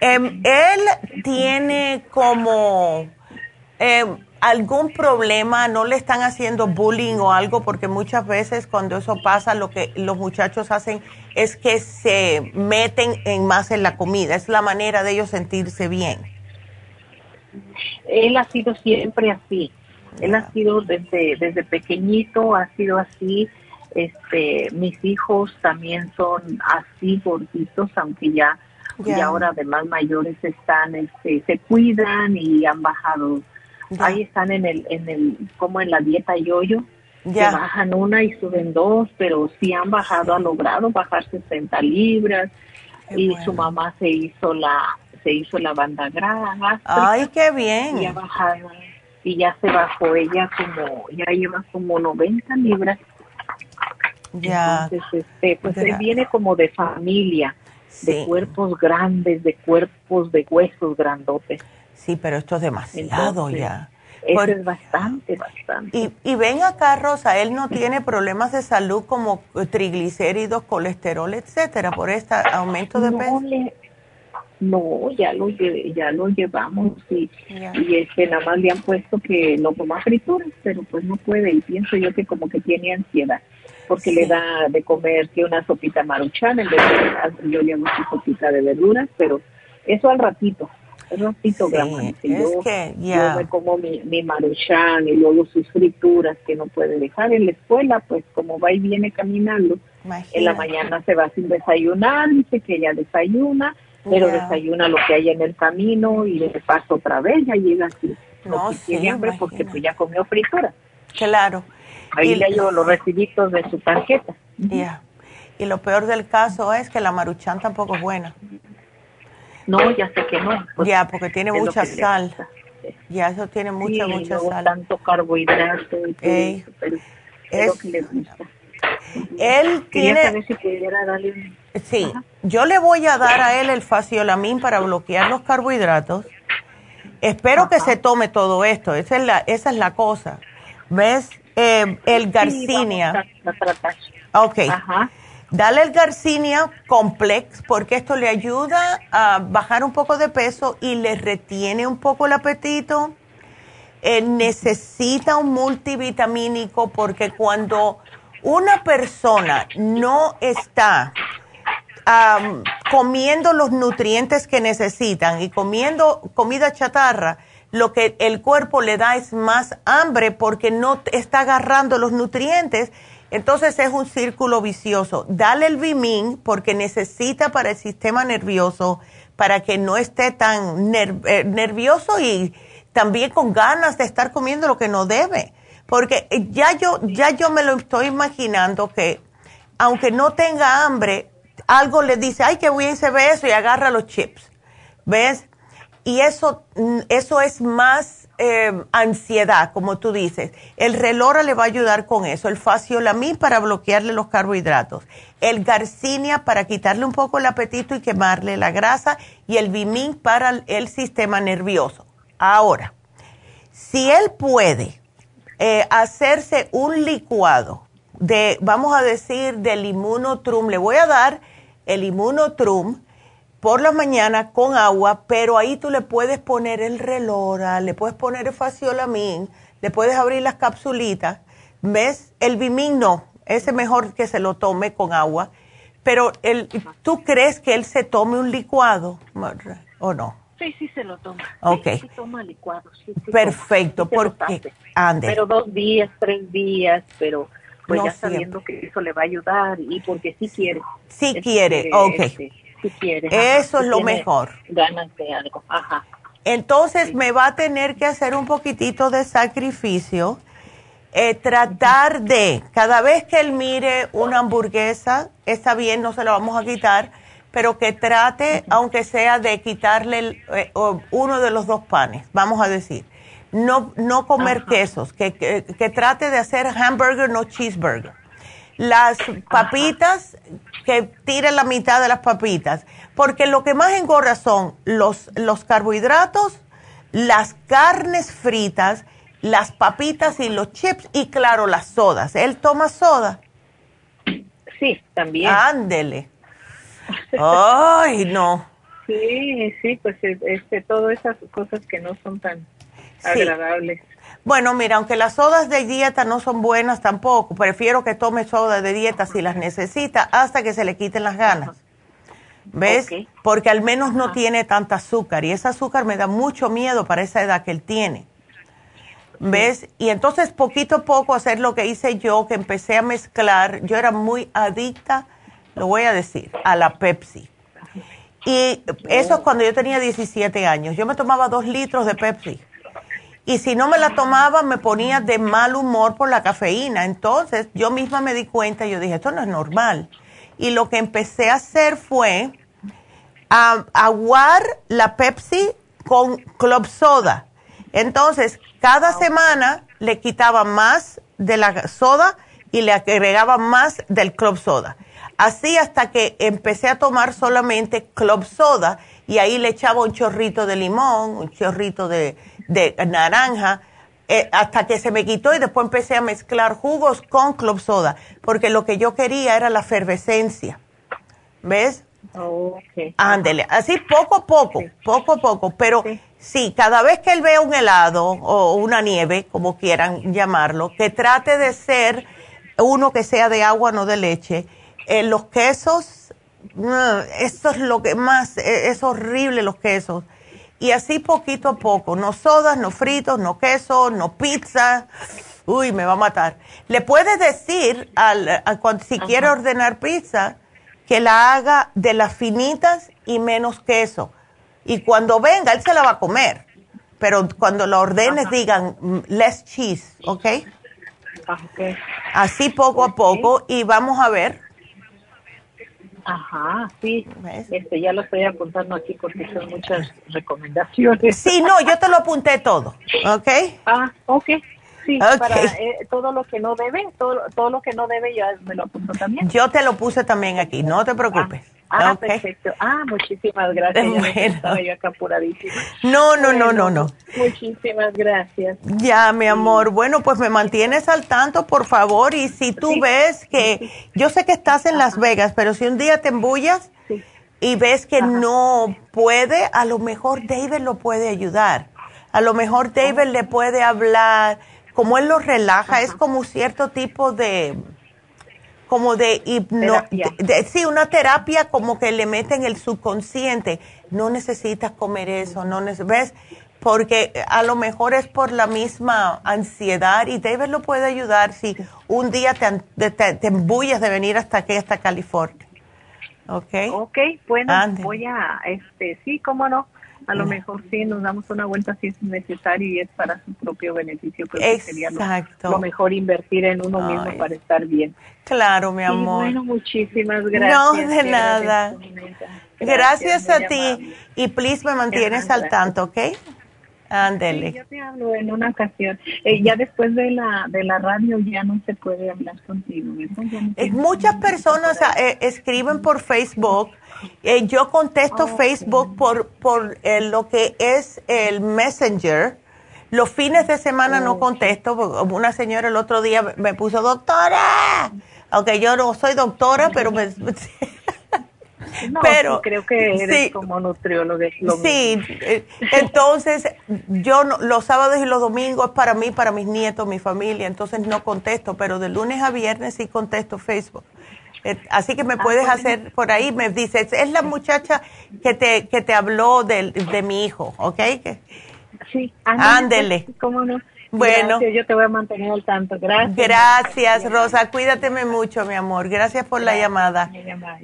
Em, él tiene como em, algún problema, no le están haciendo bullying o algo, porque muchas veces cuando eso pasa, lo que los muchachos hacen es que se meten en más en la comida. Es la manera de ellos sentirse bien. Él ha sido siempre así. Él ha sido desde, desde pequeñito, ha sido así este, mis hijos también son así gorditos, aunque ya, y ahora además mayores están, este, se cuidan y han bajado. Ahí están en el, en el, como en la dieta yoyo. Ya. bajan una y suben dos, pero sí han bajado, han logrado bajar 60 libras. y su mamá se hizo la, se hizo la banda grasa. Ay, qué bien. Y bajado, y ya se bajó ella como, ya lleva como 90 libras ya. Entonces, este, pues él viene como de familia, de cuerpos grandes, de cuerpos de huesos grandotes. Sí, pero esto es demasiado ya. Eso es bastante, bastante. Y, y ven acá, Rosa, él no tiene problemas de salud como triglicéridos, colesterol, etcétera, por este aumento de peso. no, ya lo, ya lo llevamos y, y este, nada más le han puesto que no coma frituras, pero pues no puede y pienso yo que como que tiene ansiedad porque le da de comer que una sopita maruchan en vez de yo llevo una sopita de verduras, pero eso al ratito, al ratito, sí, yo, yo me como mi, mi maruchan y luego sus frituras que no puede dejar en la escuela, pues como va y viene caminando, en la mañana se va sin desayunar, dice que ella desayuna, pero desayuna lo que hay en el camino y le pasa otra vez, ya llega así, no, tiene hambre porque pues ya comió frituras. Claro. Ahí le llevo los recibitos de su tarjeta. Ya. Y lo peor del caso es que la maruchan tampoco es buena. No, ya sé que no. Pues, ya, porque tiene mucha sal. Ya, eso tiene mucha, mucha sal. tanto carbohidrato y todo pero es, lo que le gusta. Él tiene... Si darle Sí, yo le voy a dar a él el faciolamín para bloquear los carbohidratos. Espero que se tome todo esto, esa es la, esa es la cosa. ¿Ves? Eh, el Garcinia. ok. Dale el Garcinia Complex porque esto le ayuda a bajar un poco de peso y le retiene un poco el apetito. Eh, necesita un multivitamínico porque cuando una persona no está comiendo los nutrientes que necesitan y comiendo comida chatarra, lo que el cuerpo le da es más hambre porque no está agarrando los nutrientes. Entonces es un círculo vicioso. Dale el Bimin porque necesita para el sistema nervioso, para que no esté tan eh, nervioso y también con ganas de estar comiendo lo que no debe. Porque ya yo, ya yo me lo estoy imaginando que aunque no tenga hambre, algo le dice, ay, qué bien se ve eso y agarra los chips. ¿Ves? Y eso, mm, eso es más eh, ansiedad, como tú dices. El relora le va a ayudar con eso. El faciolamin para bloquearle los carbohidratos. El garcinia para quitarle un poco el apetito y quemarle la grasa. Y el bimin para el sistema nervioso. Ahora, si él puede eh, hacerse un licuado de, vamos a decir, del inmunotrum, le voy a dar el inmunotrum por la mañana con agua, pero ahí tú le puedes poner el relora, le puedes poner el faciolamín, le puedes abrir las capsulitas. ¿Ves? El bimín no, ese mejor que se lo tome con agua. Pero el, ¿tú crees que él se tome un licuado o no? Sí, sí se lo toma. Ok. Sí, toma licuado. Perfecto, porque ande. Pero dos días, tres días, pero pues ya sabiendo que eso le va a ayudar y porque sí quiere. Sí quiere, ok. Este, eso es lo mejor. Ganas de algo, ajá. Entonces me va a tener que hacer un poquitito de sacrificio, eh, tratar de, cada vez que él mire una hamburguesa, está bien, no se la vamos a quitar, pero que trate, aunque sea de quitarle eh, uno de los dos panes, vamos a decir. No, no comer quesos, que, que, trate de hacer hamburger, no cheeseburger. Las papitas, que tire la mitad de las papitas, porque lo que más engorda son los, los carbohidratos, las carnes fritas, las papitas y los chips y claro, las sodas. ¿Él toma soda? Sí, también. Ándele. Ay, no. Sí, sí, pues este, todas esas cosas que no son tan agradables. Bueno, mira, aunque las sodas de dieta no son buenas tampoco, prefiero que tome sodas de dieta si las necesita hasta que se le quiten las ganas. ¿Ves? Porque al menos no tiene tanta azúcar y ese azúcar me da mucho miedo para esa edad que él tiene. ¿Ves? Y entonces poquito a poco hacer lo que hice yo, que empecé a mezclar, yo era muy adicta, lo voy a decir, a la Pepsi. Y eso es cuando yo tenía 17 años. Yo me tomaba dos litros de Pepsi y si no me la tomaba me ponía de mal humor por la cafeína. Entonces yo misma me di cuenta y yo dije, esto no es normal. Y lo que empecé a hacer fue aguar la Pepsi con club soda. Entonces, cada semana le quitaba más de la soda y le agregaba más del club soda. Así hasta que empecé a tomar solamente club soda y ahí le echaba un chorrito de limón, un chorrito de, de naranja eh, hasta que se me quitó y después empecé a mezclar jugos con club soda, porque lo que yo quería era la efervescencia. ¿Ves? Okay. Ándele, así poco a poco, poco a poco, pero sí. cada vez que él vea un helado o una nieve, como quieran llamarlo, que trate de ser uno que sea de agua, no de leche. Eh, los quesos, mm, eso es lo que más, eh, es horrible los quesos y así poquito a poco, no sodas, no fritos, no queso, no pizza. Uy, me va a matar. Le puede decir al, si quiere ordenar pizza que la haga de las finitas y menos queso. Y cuando venga, él se la va a comer. Pero cuando la ordenes, digan mm, less cheese, ¿ok? Okay. Así poco a poco y vamos a ver Ajá, sí. Este, ya lo estoy apuntando aquí porque son muchas recomendaciones. Sí, no, yo te lo apunté todo, ¿ok? Ah, ok. Sí, para eh, todo lo que no debe, todo, todo lo que no debe ya me lo apunto también. Yo te lo puse también aquí, no te preocupes. Ah, perfecto. Ah, muchísimas gracias. Bueno. yo acá apuradísima. No, no, no, no, no. Muchísimas gracias. Ya, mi amor. Bueno, pues me mantienes al tanto, por favor. Y si tú ves que, yo sé que estás en Las Vegas, pero si un día te embullas y ves que no puede, a lo mejor David lo puede ayudar. A lo mejor David le puede hablar. Como él lo relaja, es como cierto tipo de como de hipno, sí, una terapia como que le meten el subconsciente. No necesitas comer eso, no ves, porque a lo mejor es por la misma ansiedad y David lo puede ayudar si un día te, te, embullas de venir hasta aquí, hasta California. ¿Ok? Ok, bueno, voy a, este, sí, cómo no a lo mejor sí nos damos una vuelta si es necesario y es para su propio beneficio, pero sería lo, mejor invertir en uno mismo para estar bien. Claro, mi amor. bueno, muchísimas gracias. No, de nada. Gracias, a ti. Y please me mantienes al tanto, ¿ok? Ándele. yo te hablo en una ocasión. Eh, ya después de la de la radio ya no se puede hablar contigo. Eh, muchas personas eh, escriben por Facebook eh, yo contesto oh, Facebook por, por eh, lo que es el Messenger. Los fines de semana no contesto. Una señora el otro día me puso, doctora. Aunque yo no soy doctora, pero me... pero creo que eres como nutriólogo. sí, eh, entonces yo los sábados y los domingos para mí, para mis nietos, mi familia, entonces no contesto, pero de lunes a viernes sí contesto Facebook. Eh, así que me ah, puedes hacer por ahí, me dices, es la muchacha que te, que te habló de, de mi hijo, ¿ok? Sí, ándele. ¿Cómo no? Bueno, yo te voy a mantener al tanto. Gracias. Gracias, Rosa. Cuídateme mucho, mi amor. Gracias por la llamada.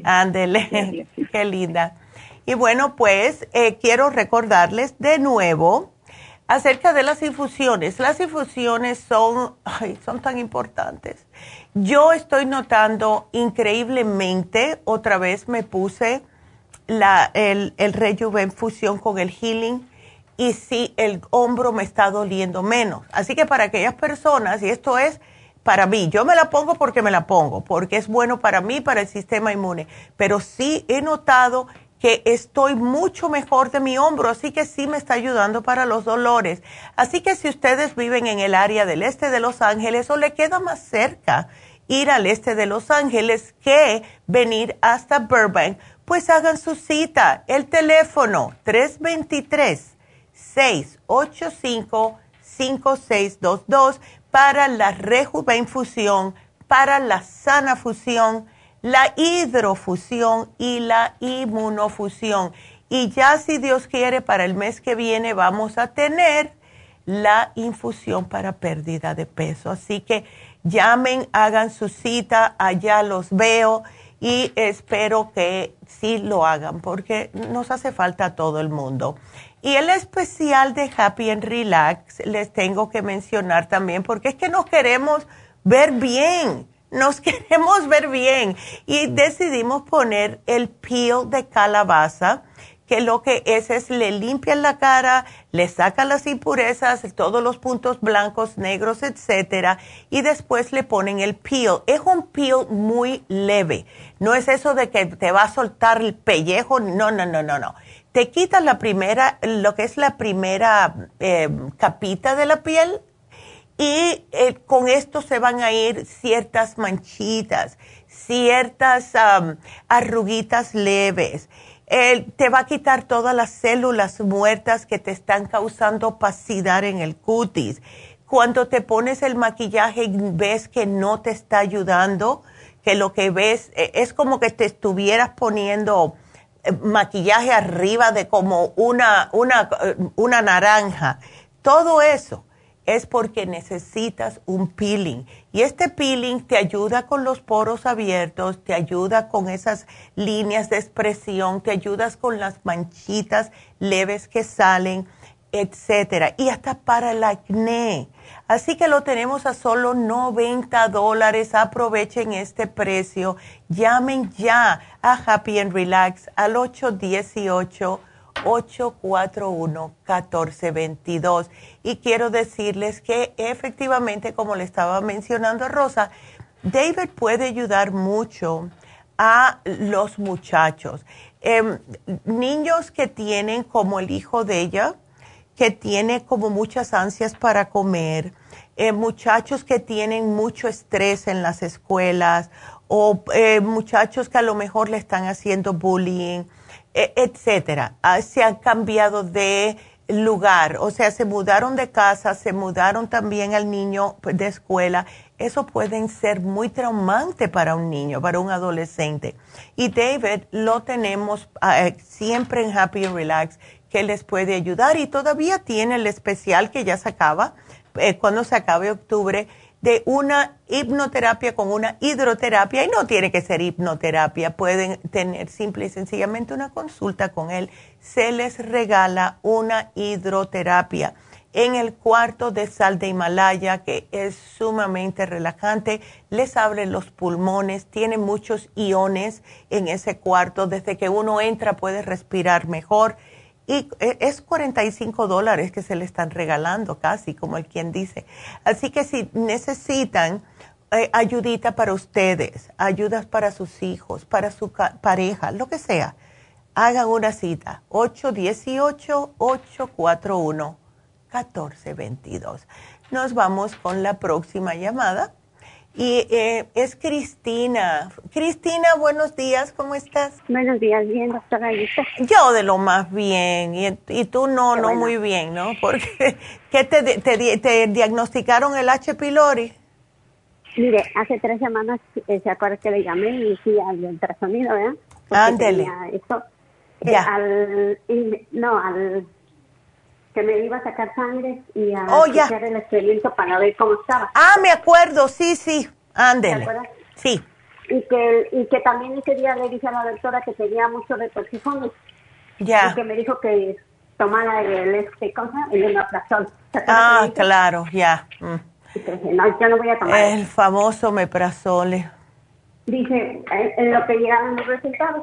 Ándele. Qué linda. Y bueno, pues eh, quiero recordarles de nuevo acerca de las infusiones. Las infusiones son, ay, son tan importantes. Yo estoy notando increíblemente, otra vez me puse la, el, el Rejuven Fusión con el Healing y sí, el hombro me está doliendo menos. Así que para aquellas personas, y esto es para mí, yo me la pongo porque me la pongo, porque es bueno para mí, para el sistema inmune, pero sí he notado que estoy mucho mejor de mi hombro, así que sí me está ayudando para los dolores. Así que si ustedes viven en el área del este de Los Ángeles o le queda más cerca ir al este de Los Ángeles que venir hasta Burbank, pues hagan su cita. El teléfono 323-685-5622 para la rejuvenfusión, para la sana fusión la hidrofusión y la inmunofusión. Y ya si Dios quiere, para el mes que viene vamos a tener la infusión para pérdida de peso. Así que llamen, hagan su cita, allá los veo y espero que sí lo hagan porque nos hace falta a todo el mundo. Y el especial de Happy and Relax les tengo que mencionar también porque es que nos queremos ver bien nos queremos ver bien y decidimos poner el peel de calabaza que lo que es es le limpian la cara, le sacan las impurezas, todos los puntos blancos, negros, etcétera, y después le ponen el peel. Es un peel muy leve. No es eso de que te va a soltar el pellejo, no, no, no, no, no. Te quitas la primera, lo que es la primera eh, capita de la piel y eh, con esto se van a ir ciertas manchitas, ciertas arruguitas leves. te va a quitar todas las células muertas que te están causando opacidad en el cutis. Cuando te pones el maquillaje ves que no te está ayudando, que lo que ves eh, es como que te estuvieras poniendo eh, maquillaje arriba de como una, una, una naranja. Todo eso es porque necesitas un peeling. Y este peeling te ayuda con los poros abiertos, te ayuda con esas líneas de expresión, te ayudas con las manchitas leves que salen, etcétera. Y hasta para el acné. Así que lo tenemos a solo 90 dólares. Aprovechen este precio. Llamen ya a Happy and Relax al 818 841-1422. Y quiero decirles que efectivamente, como le estaba mencionando a Rosa, David puede ayudar mucho a los muchachos. Em, niños que tienen como el hijo de ella, que tiene como muchas ansias para comer, eh, muchachos que tienen mucho estrés en las escuelas o eh, muchachos que a lo mejor le están haciendo bullying e, etcétera. Ah, se han cambiado de lugar, o sea, se mudaron de casa, se mudaron también al niño de escuela. Eso puede ser muy traumante para un niño, para un adolescente. Y David lo tenemos ah, eh, siempre en Happy Relax, que les puede ayudar. Y todavía tiene el especial que ya se acaba, eh, cuando se acabe octubre, de una hipnoterapia con una hidroterapia. Y no tiene que ser hipnoterapia, pueden tener simple y sencillamente una consulta con él. Se les regala una hidroterapia en el cuarto de sal de Himalaya que es sumamente relajante, les abre los pulmones, tiene muchos iones en ese cuarto, desde que uno entra puede respirar mejor y e, es 45 dólares que se le están regalando casi, como el quien dice. Así que si necesitan eh, ayudita para ustedes, ayudas para sus hijos, para su pareja, lo que sea, hagan una cita. 818-841-1422. Nos vamos con la próxima llamada. Y eh, es Cristina. Cristina, buenos días, ¿cómo estás? Buenos días, bien, doctora Yo de lo más bien, y, y tú no, no muy bien, ¿no? Porque, ¿qué te, te, te, diagnosticaron el H. pylori? Mire, hace tres semanas, eh, ¿se acuerda que le llamé y fui al ultrasonido, ¿verdad? Ándele. Eso, eh, al, no, al que me iba a sacar sangre y a oh, hacer el experimento para ver cómo estaba. Ah, me acuerdo, sí, sí, ándele. Sí. Y que, y que también ese día le dije a la doctora que tenía mucho retorcijones. Ya. Y que me dijo que tomara el, este, cosa, el omeprazol. Ah, claro, ya. Mm. Y que dije, no, yo no voy a tomar. El famoso omeprazole. Dice, en lo que llegaron los resultados.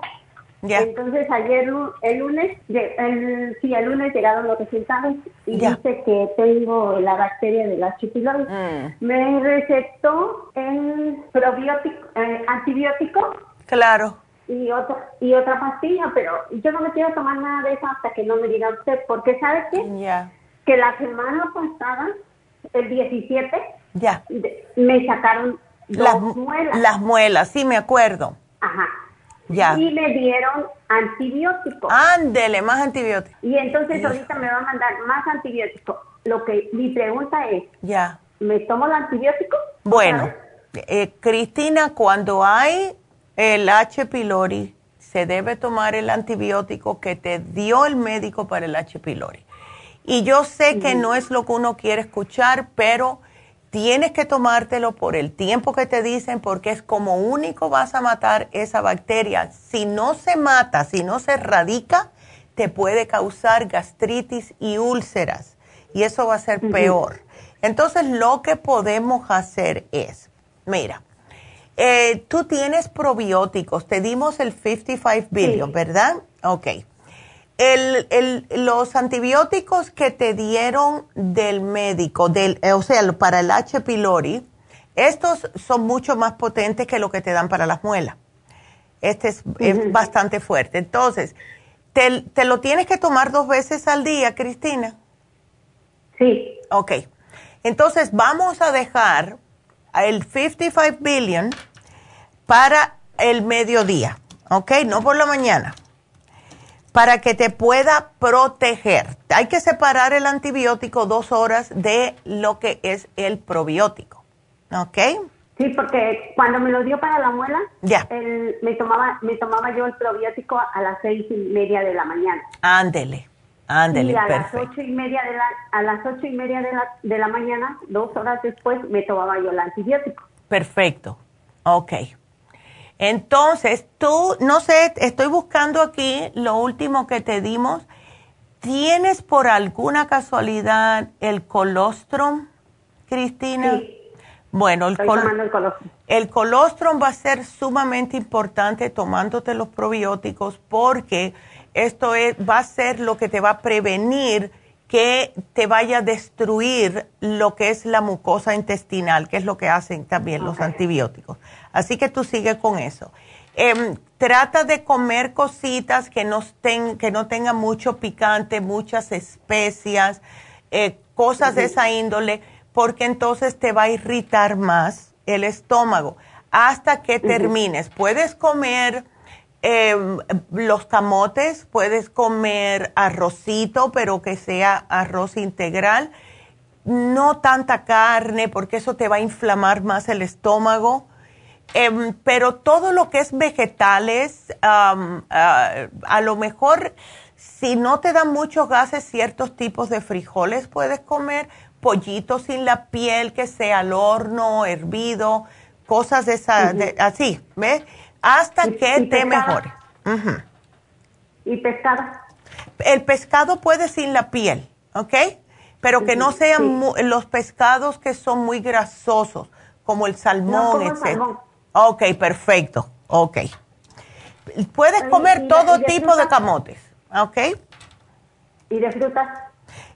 Entonces ayer, el lunes, el, sí, el lunes llegaron los resultados y dice que tengo la bacteria de la pylori. Mm. Me recetó el probiótico, eh, antibiótico. Claro. Y otra, y otra pastilla, pero yo no me quiero tomar nada de eso hasta que no me diga usted, porque ¿sabe qué? Que la semana pasada, el 17, ya. me sacaron las muelas. Las muelas, sí, me acuerdo. Ajá y me dieron antibiótico. Ándele, más antibiótico. Y entonces ahorita me va a mandar más antibiótico. Lo que mi pregunta es, ya. ¿me tomo el antibiótico? Bueno, eh, Cristina, cuando hay el H. pylori, se debe tomar el antibiótico que te dio el médico para el H. pylori. Y yo sé que no es lo que uno quiere escuchar, pero tienes que tomártelo por el tiempo que te dicen porque es como único vas a matar esa bacteria. Si no se mata, si no se erradica, te puede causar gastritis y úlceras y eso va a ser peor. Entonces lo que podemos hacer es, mira, eh, tú tienes probióticos, te dimos el 55 billion, ¿verdad? Ok el, el, los antibióticos que te dieron del médico, del, eh, o sea, para el H. pylori, estos son mucho más potentes que lo que te dan para las muelas. Este es, bastante fuerte. Entonces, te, te, lo tienes que tomar dos veces al día, Cristina? Sí. Ok. Entonces vamos a dejar el 55 billion para el mediodía, ¿ok? No por la mañana, para que te pueda proteger. Hay que separar el antibiótico dos horas de lo que es el probiótico, ¿ok? Sí, porque cuando me lo dio para la muela, ya. me, tomaba, me tomaba yo el probiótico a las seis y media de la mañana. Ándele, ándele, y a las ocho y media de la, a las ocho y media de la, de la mañana, dos horas después, me tomaba yo el antibiótico. Perfecto, ok. Entonces, tú, no sé, estoy buscando aquí lo último que te dimos. ¿Tienes por alguna casualidad el colostrum, Cristina? Sí. Bueno, el, el, colostrum. va a ser sumamente importante tomándote los probióticos porque esto es, va a ser lo que te va a prevenir que te vaya a destruir lo que es la mucosa intestinal, que es lo que hacen también los antibióticos. Así que tú sigue con eso. Em, trata de comer cositas que no, que no tengan mucho picante, muchas especias, eh, cosas de esa índole porque entonces te va a irritar más el estómago hasta que termines. Puedes comer em, los camotes, puedes comer arrocito, pero que sea arroz integral. No tanta carne, porque eso te va a inflamar más el estómago. Em, pero todo lo que es vegetales, a lo mejor si no te dan muchos gases, ciertos tipos de frijoles puedes comer pollito sin la piel que sea al horno, hervido, cosas de esa, así, ¿ves? Hasta que te mejore. ¿Y pescado? El pescado puede sin la piel, ¿ok? Pero que no sean los pescados que son muy grasosos, como el salmón, etc. Ok, perfecto, ok. Puedes comer todo tipo de camotes, ¿ok? ¿Y de frutas?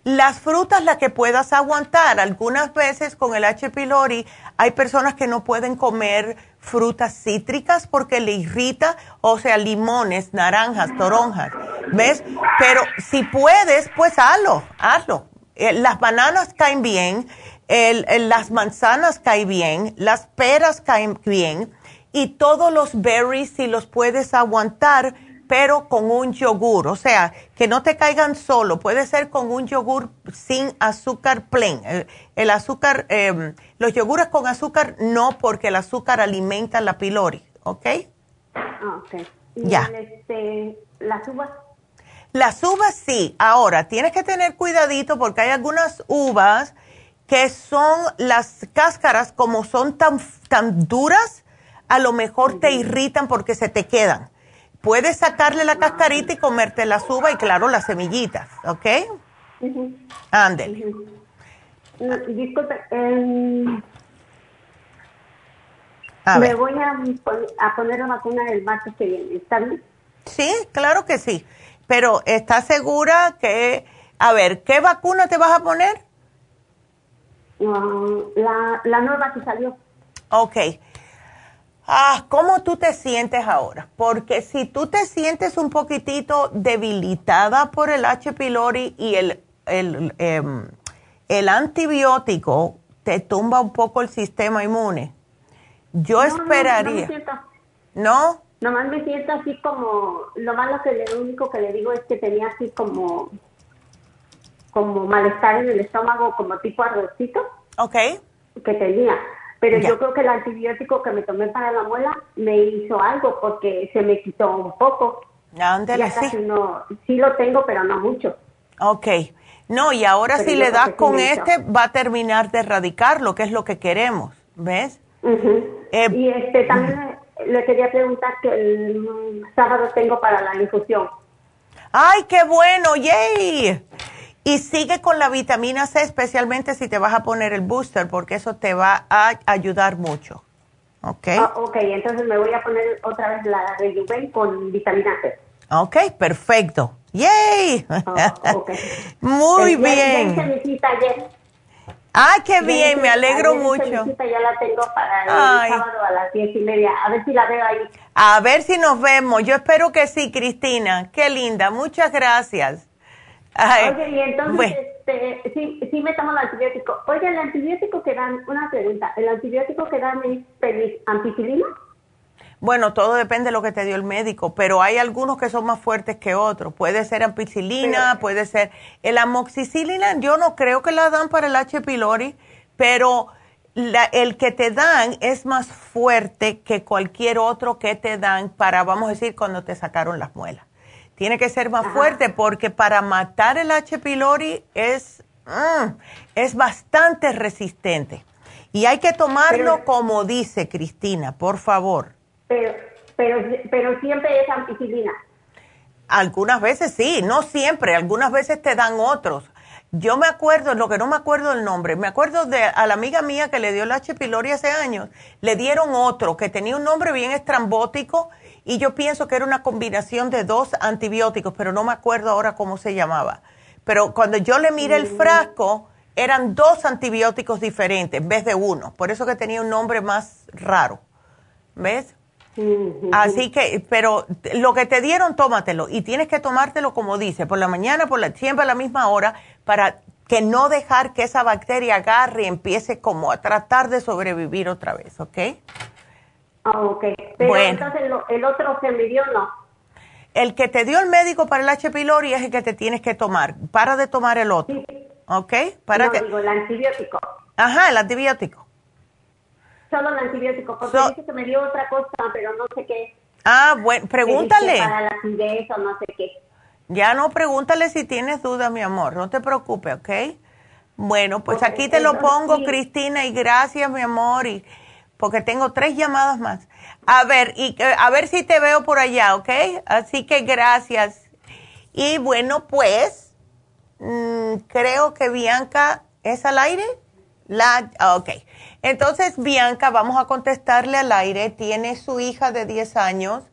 Las frutas, las que puedas aguantar. Algunas veces con el H. pylori hay personas que no pueden comer frutas cítricas porque le irrita, o sea, limones, naranjas, toronjas. ¿Ves? Pero si puedes, pues hazlo, hazlo. Eh, las bananas caen bien, las manzanas caen bien, las peras caen bien y todos los berries, si los puedes aguantar, pero con un yogur, o sea, que no te caigan solo, puede ser con un yogur sin azúcar plain. El, azúcar, em, los yogures con azúcar no, porque el azúcar alimenta la pylori, ¿ok? Ah, ok. ¿Y ya. Este, las uvas? Las uvas sí. Ahora, tienes que tener cuidadito porque hay algunas uvas que son las cáscaras, como son tan, tan duras, a lo mejor te irritan porque se te quedan. Puedes sacarle la cascarita y comerte la uva y claro, las semillitas, ¿ok? Ándele. Disculpe, em, me voy a, a, poner una vacuna el martes que viene, ¿está bien? Sí, claro que sí. Pero ¿estás segura que, a ver, qué vacuna te vas a poner? Ah, la, la nueva que salió. Ok. Ah, ¿cómo tú te sientes ahora? Porque si tú te sientes un poquitito debilitada por el H. pylori y el, el, em, el antibiótico te tumba un poco el sistema inmune, yo esperaría. No, no, Nomás me siento así como, lo malo que lo único que le digo es que tenía así como, como malestar en el estómago, como tipo arrocito. Ok. Que tenía pero yo creo que el antibiótico que me tomé para la muela me hizo algo porque se me quitó un poco. Ándale, sí. No, sí lo tengo, pero no mucho. Ok. No, y ahora si le das con este, va a terminar de erradicar lo que es lo que queremos, ¿ves? Eh, y este también le, quería preguntar que el sábado tengo para la infusión. ¡Ay, qué bueno! ¡Yay! Y sigue con la vitamina C, especialmente si te vas a poner el booster, porque eso te va a ayudar mucho. ¿Ok? Ah, ok, entonces me voy a poner otra vez la Rejuven con vitamina C. Ok, perfecto. ¡Yay! Ah, Muy bien. Ya mi ayer. ¡Ay, qué bien! me alegro mucho. Ya la tengo para el sábado a las diez y media. A ver si la veo ahí. A ver si nos vemos. Yo espero que sí, Cristina. Qué linda. Muchas gracias. Oye, y entonces, este, sí, sí me tomo el antibiótico. Oye, el antibiótico que dan, una pregunta, ¿el antibiótico que dan es ampicilina? Bueno, todo depende de lo que te dio el médico, pero hay algunos que son más fuertes que otros. Puede ser ampicilina, puede ser el amoxicilina. Yo no creo que la dan para el H. pylori, pero el que te dan es más fuerte que cualquier otro que te dan para, vamos a decir, cuando te sacaron las muelas. Tiene que ser más fuerte porque para matar el H. pylori es, mm, es bastante resistente. Y hay que tomarlo como dice Cristina, por favor. Pero, pero, pero siempre es ampicilina. Algunas veces sí, no siempre, algunas veces te dan otros. Yo me acuerdo, lo que no me acuerdo el nombre, me acuerdo de a la amiga mía que le dio la H. pylori hace años, le dieron otro que tenía un nombre bien estrambótico y yo pienso que era una combinación de dos antibióticos, pero no me acuerdo ahora cómo se llamaba. Pero cuando yo le miré el frasco, eran dos antibióticos diferentes en vez de uno, por eso que tenía un nombre más raro. ¿Ves? Así que, pero lo que te dieron, tómatelo. Y tienes que tomártelo como dice, por la mañana, por la, siempre a la misma hora, para que no dejar que esa bacteria agarre y empiece como a tratar de sobrevivir otra vez, ¿ok? Ah, ok. Pero entonces el, otro que me dio no. El que te dio el médico para el H. pylori es el que te tienes que tomar. Para de tomar el otro. ¿Ok? Para no, digo, el antibiótico. Ajá, el antibiótico solo el antibiótico, porque dice que me dio otra cosa, pero no sé qué. Ah, bueno, pregúntale. Para la acidez o no sé qué. Ya no, pregúntale si tienes duda, mi amor, no te preocupes, ¿ok? Bueno, pues aquí te lo pongo, Cristina, y gracias, mi amor, y porque tengo tres llamadas más. A ver, y a ver si te veo por allá, ¿ok? Así que gracias. Y bueno, pues, mm, creo que Bianca es al aire. La, ok. Entonces, Bianca, vamos a contestarle al aire. Tiene su hija de 10 años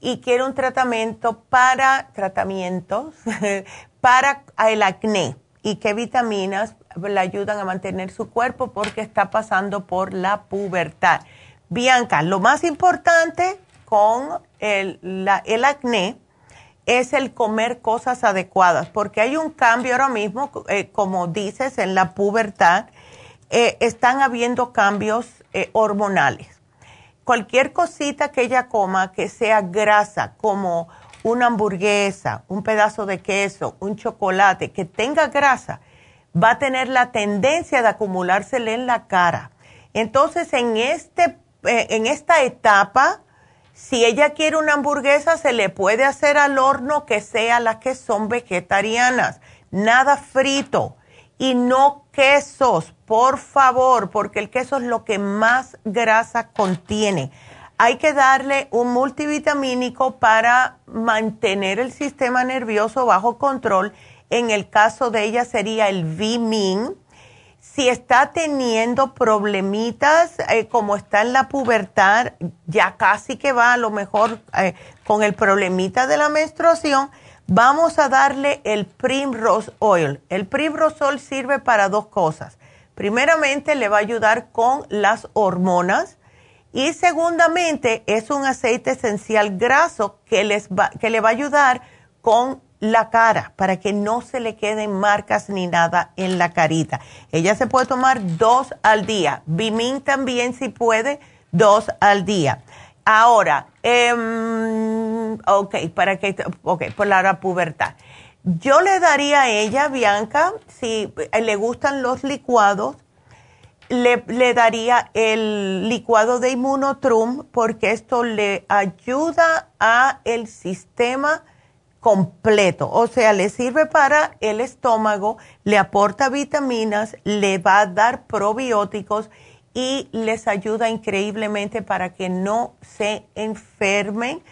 y quiere un tratamiento para tratamientos para el acné y qué vitaminas le ayudan a mantener su cuerpo porque está pasando por la pubertad. Bianca, lo más importante con el, el acné es el comer cosas adecuadas, porque hay un cambio ahora mismo, eh, como dices, en la pubertad eh, están habiendo cambios eh, hormonales. Cualquier cosita que ella coma que sea grasa, como una hamburguesa, un pedazo de queso, un chocolate, que tenga grasa, va a tener la tendencia de acumulársele en la cara. Entonces, en, este, eh, en esta etapa, si ella quiere una hamburguesa, se le puede hacer al horno que sea las que son vegetarianas, nada frito y no quesos, por favor, porque el queso es lo que más grasa contiene. Hay que darle un multivitamínico para mantener el sistema nervioso bajo control. En el caso de ella sería el Vimin. Si está teniendo problemitas, eh, como está en la pubertad, ya casi que va a lo mejor eh, con el problemita de la menstruación, Vamos a darle el Primrose Oil. El Primrose Oil sirve para dos cosas. Primeramente, le va a ayudar con las hormonas. Y segundamente, es un aceite esencial graso que, les que le va a ayudar con la cara para que no se le queden marcas ni nada en la carita. Ella se puede tomar dos al día. Bimin también si puede, dos al día. Ahora, eh, ok, para que, ok, por la pubertad. Yo le daría a ella, Bianca, si le gustan los licuados, le, le daría el licuado de Immunotrum porque esto le ayuda a el sistema completo, o sea, le sirve para el estómago, le aporta vitaminas, le va a dar probióticos y les ayuda increíblemente para que no se enfermen.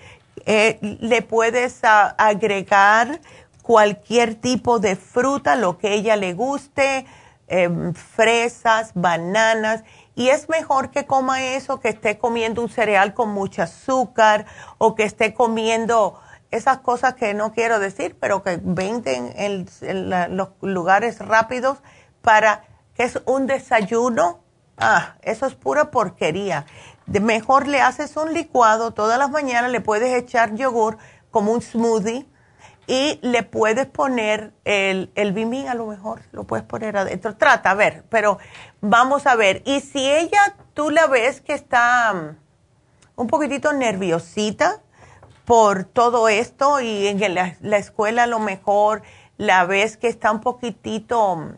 Eh, le puedes agregar cualquier tipo de fruta, lo que ella le guste, em, fresas, bananas, y es mejor que coma eso que esté comiendo un cereal con mucho azúcar o que esté comiendo esas cosas que no quiero decir, pero que venden en, en los lugares rápidos para que es un desayuno Ah, eso es pura porquería. De mejor le haces un licuado todas las mañanas, le puedes echar yogur como un smoothie y le puedes poner el, el a lo mejor, lo puedes poner adentro. Trata, a ver, pero vamos a ver. Y si ella, tú la ves que está mm, un poquitito nerviosita por todo esto y en la, la escuela a lo mejor la ves que está un poquitito,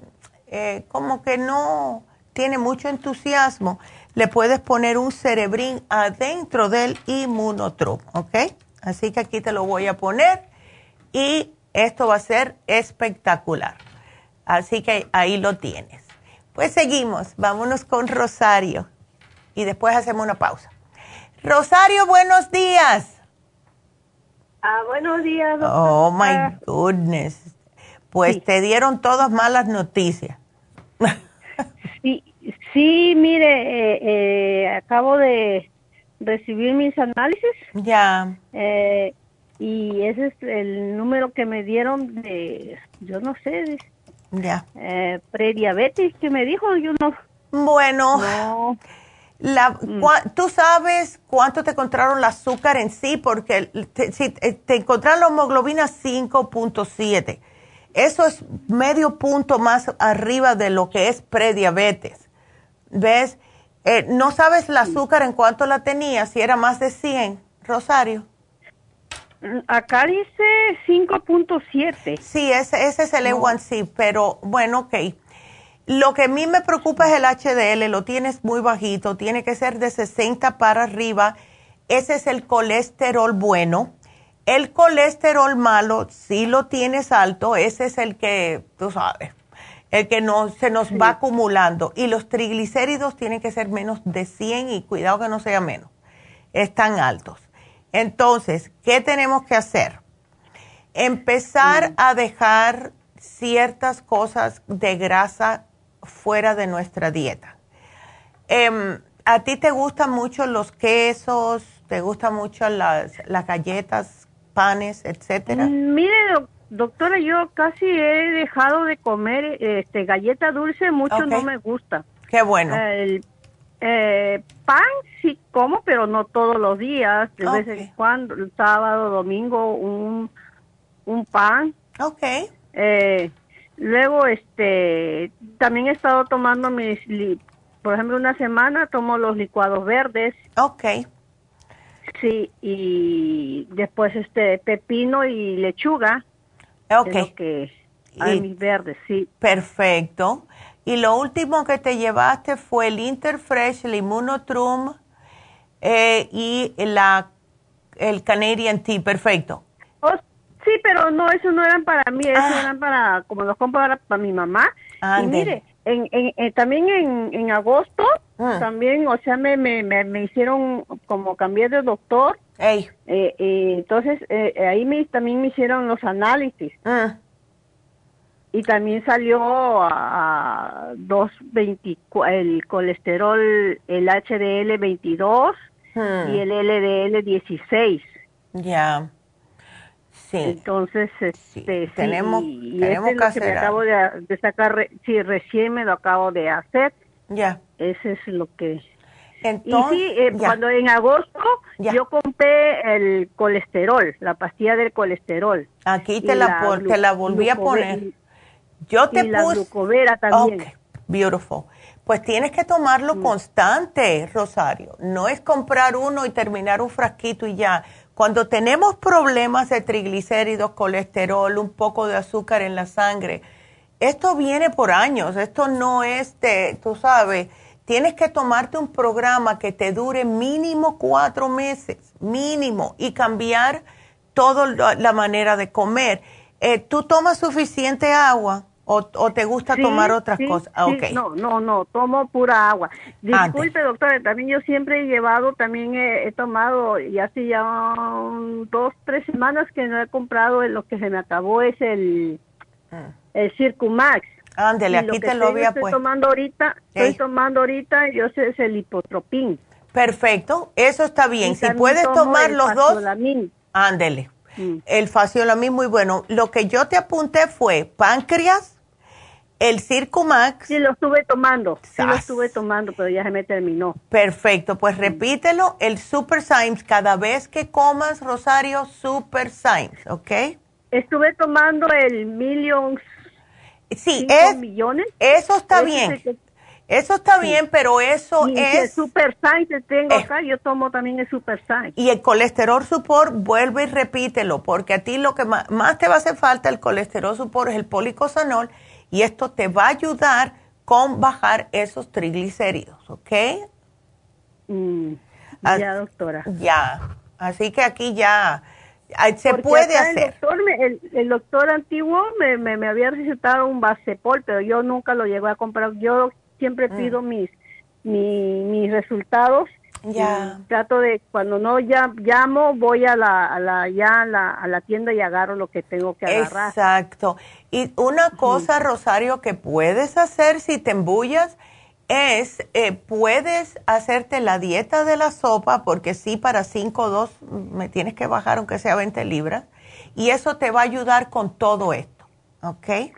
eh, como que no tiene mucho entusiasmo, le puedes poner un cerebrín adentro del inmunotrum, ¿ok? Así que aquí te lo voy a poner y esto va a ser espectacular. Así que ahí lo tienes. Pues seguimos, vámonos con Rosario y después hacemos una pausa. Rosario, buenos días. Ah, buenos días. Doctora. Oh, my goodness. Pues te dieron todas malas noticias. sí, sí, mire, eh, eh, acabo de recibir mis análisis. Ya. Eh, y ese es el número que me dieron de, yo no sé, ya. Eh, prediabetes que me dijo, yo no. Bueno, La, Mm. ¿tú sabes cuánto te encontraron el azúcar en sí? Porque te, si te te encontraron la hemoglobina 5.7. Eso es medio punto más arriba de lo que es prediabetes. ¿Ves? Eh, ¿No sabes el azúcar en cuánto la tenías? Si era más de 100, Rosario. Acá dice 5.7. Sí, ese, ese es el A1C, pero bueno, ok. Lo que a mí me preocupa es el HDL, lo tienes muy bajito, tiene que ser de 60 para arriba. Ese es el colesterol bueno. El colesterol malo, si lo tienes alto, ese es el que, tú sabes, el que no, se nos va acumulando. Y los triglicéridos tienen que ser menos de 100 y cuidado que no sea menos. Están altos. Entonces, ¿qué tenemos que hacer? Empezar a dejar ciertas cosas de grasa fuera de nuestra dieta. Em, ¿A ti te gustan mucho los quesos? ¿Te gustan mucho las, las galletas, panes, etcétera? Mire, doc- doctora, yo casi he dejado de comer este galleta dulce, mucho Ok. no me gusta. Qué bueno. El eh, pan sí como, pero no todos los días, de vez en cuando, el sábado, domingo, un, un pan. Ok. Eh, luego, este, también he estado tomando mis, por ejemplo, una semana tomo los licuados verdes. Ok. Sí, y después este pepino y lechuga. Ok. Es lo que hay Y- mis verdes, sí. Perfecto. Y lo último que te llevaste fue el Interfresh, el Immunotrum eh, y la, el Canadian Tea. Perfecto. Sí, pero no, esos no eran para mí, esos Ah. eran para, como los compro ahora para mi mamá. Y Ándele. mire, en, en, eh, también en, en agosto, Ah. también, o sea, me, me, me, me hicieron, como cambié de doctor, Ey. eh, eh, entonces eh, ahí me, también me hicieron los análisis. Ah. Y también salió a, a 224, el colesterol, el HDL 22 Hmm. y el LDL 16. Ya. Sí. Entonces, este, sí, tenemos- y tenemos ese es que lo que me hacer acabo de, de sacar, sí, recién me lo acabo de hacer. Ya. Ese es lo que... Entonces, y sí, eh, cuando en agosto yo compré el colesterol, la pastilla del colesterol. Aquí te la, te la volví a poner. Yo te y la puse. glucovera también. Ok, beautiful. Pues tienes que tomarlo Mm. constante, Rosario. No es comprar uno y terminar un frasquito y ya. Cuando tenemos problemas de triglicéridos, colesterol, un poco de azúcar en la sangre, esto viene por años. Esto no es de, tú sabes, tienes que tomarte un programa que te dure mínimo cuatro meses, mínimo, y cambiar toda la manera de comer. Eh, ¿Tú tomas suficiente agua o, o te gusta Sí, tomar otras sí, cosas? Ah. No, no, no, tomo pura agua. Disculpe, doctora, también yo siempre he llevado, también he, he tomado, y hace ya um, dos, tres semanas que no he comprado, lo que se me acabó es el, el Circumax. Ándele, aquí te lo estoy- había estoy tomando ahorita, estoy tomando ahorita, yo sé, es el hipotropín. Perfecto, eso está bien. Y Si puedes tomar los dos, ándele. Mm. El faciolamin muy bueno. Lo que yo te apunté fue páncreas, el Circumax. Sí, lo estuve tomando, sí lo estuve tomando, pero ya se me terminó. Perfecto, pues repítelo, el Super Symes, cada vez que comas, Rosario, Super Symes, ¿ok? Estuve tomando el Millions. Sí, es, millones. Eso está bien. Eso está bien, pero eso y es... El Super Science tengo acá, yo tomo también el Super Science. Y el colesterol support, vuelve y repítelo, porque a ti lo que más, te va a hacer falta el colesterol support es el policosanol, y esto te va a ayudar con bajar esos triglicéridos, ¿ok? Mm, ya, doctora. Ya, así que aquí ya se puede hacer. El doctor, antiguo me, me, había recetado un Vasepol, pero yo nunca lo llegué a comprar. Yo siempre mm. pido mis, mis resultados. Ya. Trato de, cuando no ya, llamo, voy a la, a la, ya a la, a la tienda y agarro lo que tengo que agarrar. Exacto. Y una cosa, Rosario, que puedes hacer si te embullas es, eh, puedes hacerte la dieta de la sopa, porque sí, para 5 o 2 me tienes que bajar aunque sea 20 libras, y eso te va a ayudar con todo esto, ¿ok?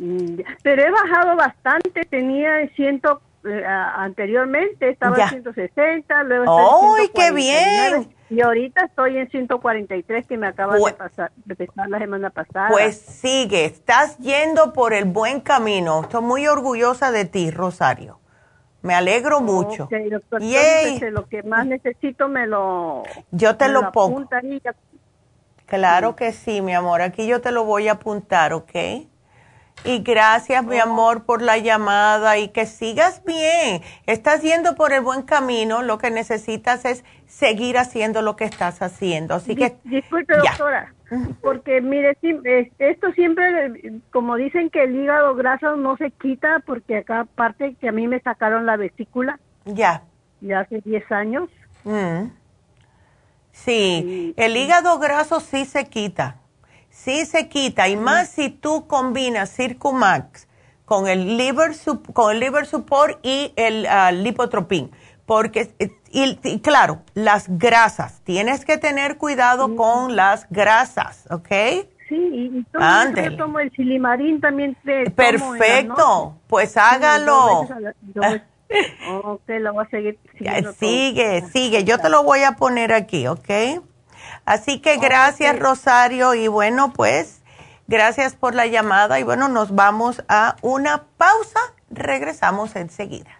Mm, pero he bajado bastante, tenía ciento, eh, anteriormente estaba en 160, luego ¡Ay, qué bien! Y ahorita estoy en 143 que me acaba de pasar, de pasar la semana pasada. Pues sigue, estás yendo por el buen camino. Estoy muy orgullosa de ti, Rosario. Me alegro mucho. doctor, lo que más necesito me lo Yo te lo, pongo. Claro que sí, mi amor. Aquí yo te lo voy a apuntar, ¿ok? Y gracias, mi amor, por la llamada y que sigas bien. Estás yendo por el buen camino. Lo que necesitas es seguir haciendo lo que estás haciendo. Así que. Disculpe, doctora, porque mire, esto siempre, como dicen que el hígado graso no se quita, porque acá aparte que a mí me sacaron la vesícula. Ya. Ya hace 10 años. Mm. Sí, el hígado graso sí se quita sí se quita y más si tú combinas Circumax con el liver con el liver support y el uh, lipotropin porque y, claro las grasas tienes que tener cuidado con las grasas ¿ok? Sí, y, todo tomo el silimarín también te Perfecto, pues hágalo. ok, lo voy a seguir. Sigue, sigue, yo te lo voy a poner aquí, ¿ok? Así que gracias Rosario y bueno, pues gracias por la llamada y bueno, nos vamos a una pausa. Regresamos enseguida.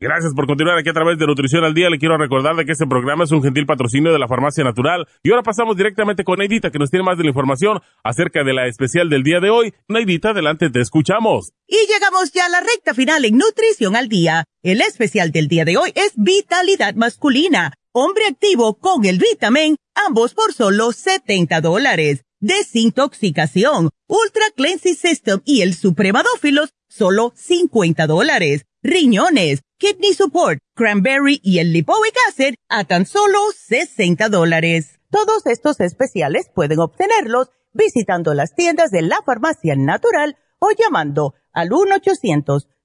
Gracias por continuar aquí a través de Nutrición al Día. Le quiero recordar de que este programa es un gentil patrocinio de la Farmacia Natural. Y ahora pasamos directamente con Neidita, que nos tiene más de la información acerca de la especial del día de hoy. Neidita, adelante, te escuchamos. Y llegamos ya a la recta final en Nutrición al Día. El especial del día de hoy es Vitalidad Masculina. Hombre activo con el vitamin, ambos por solo 70 dólares. Desintoxicación, Ultra Cleansing System y el Supremadófilos, solo 50 dólares. Riñones, Kidney Support, Cranberry y el Lipoic Acid a tan solo 60 dólares. Todos estos especiales pueden obtenerlos visitando las tiendas de la farmacia natural o llamando al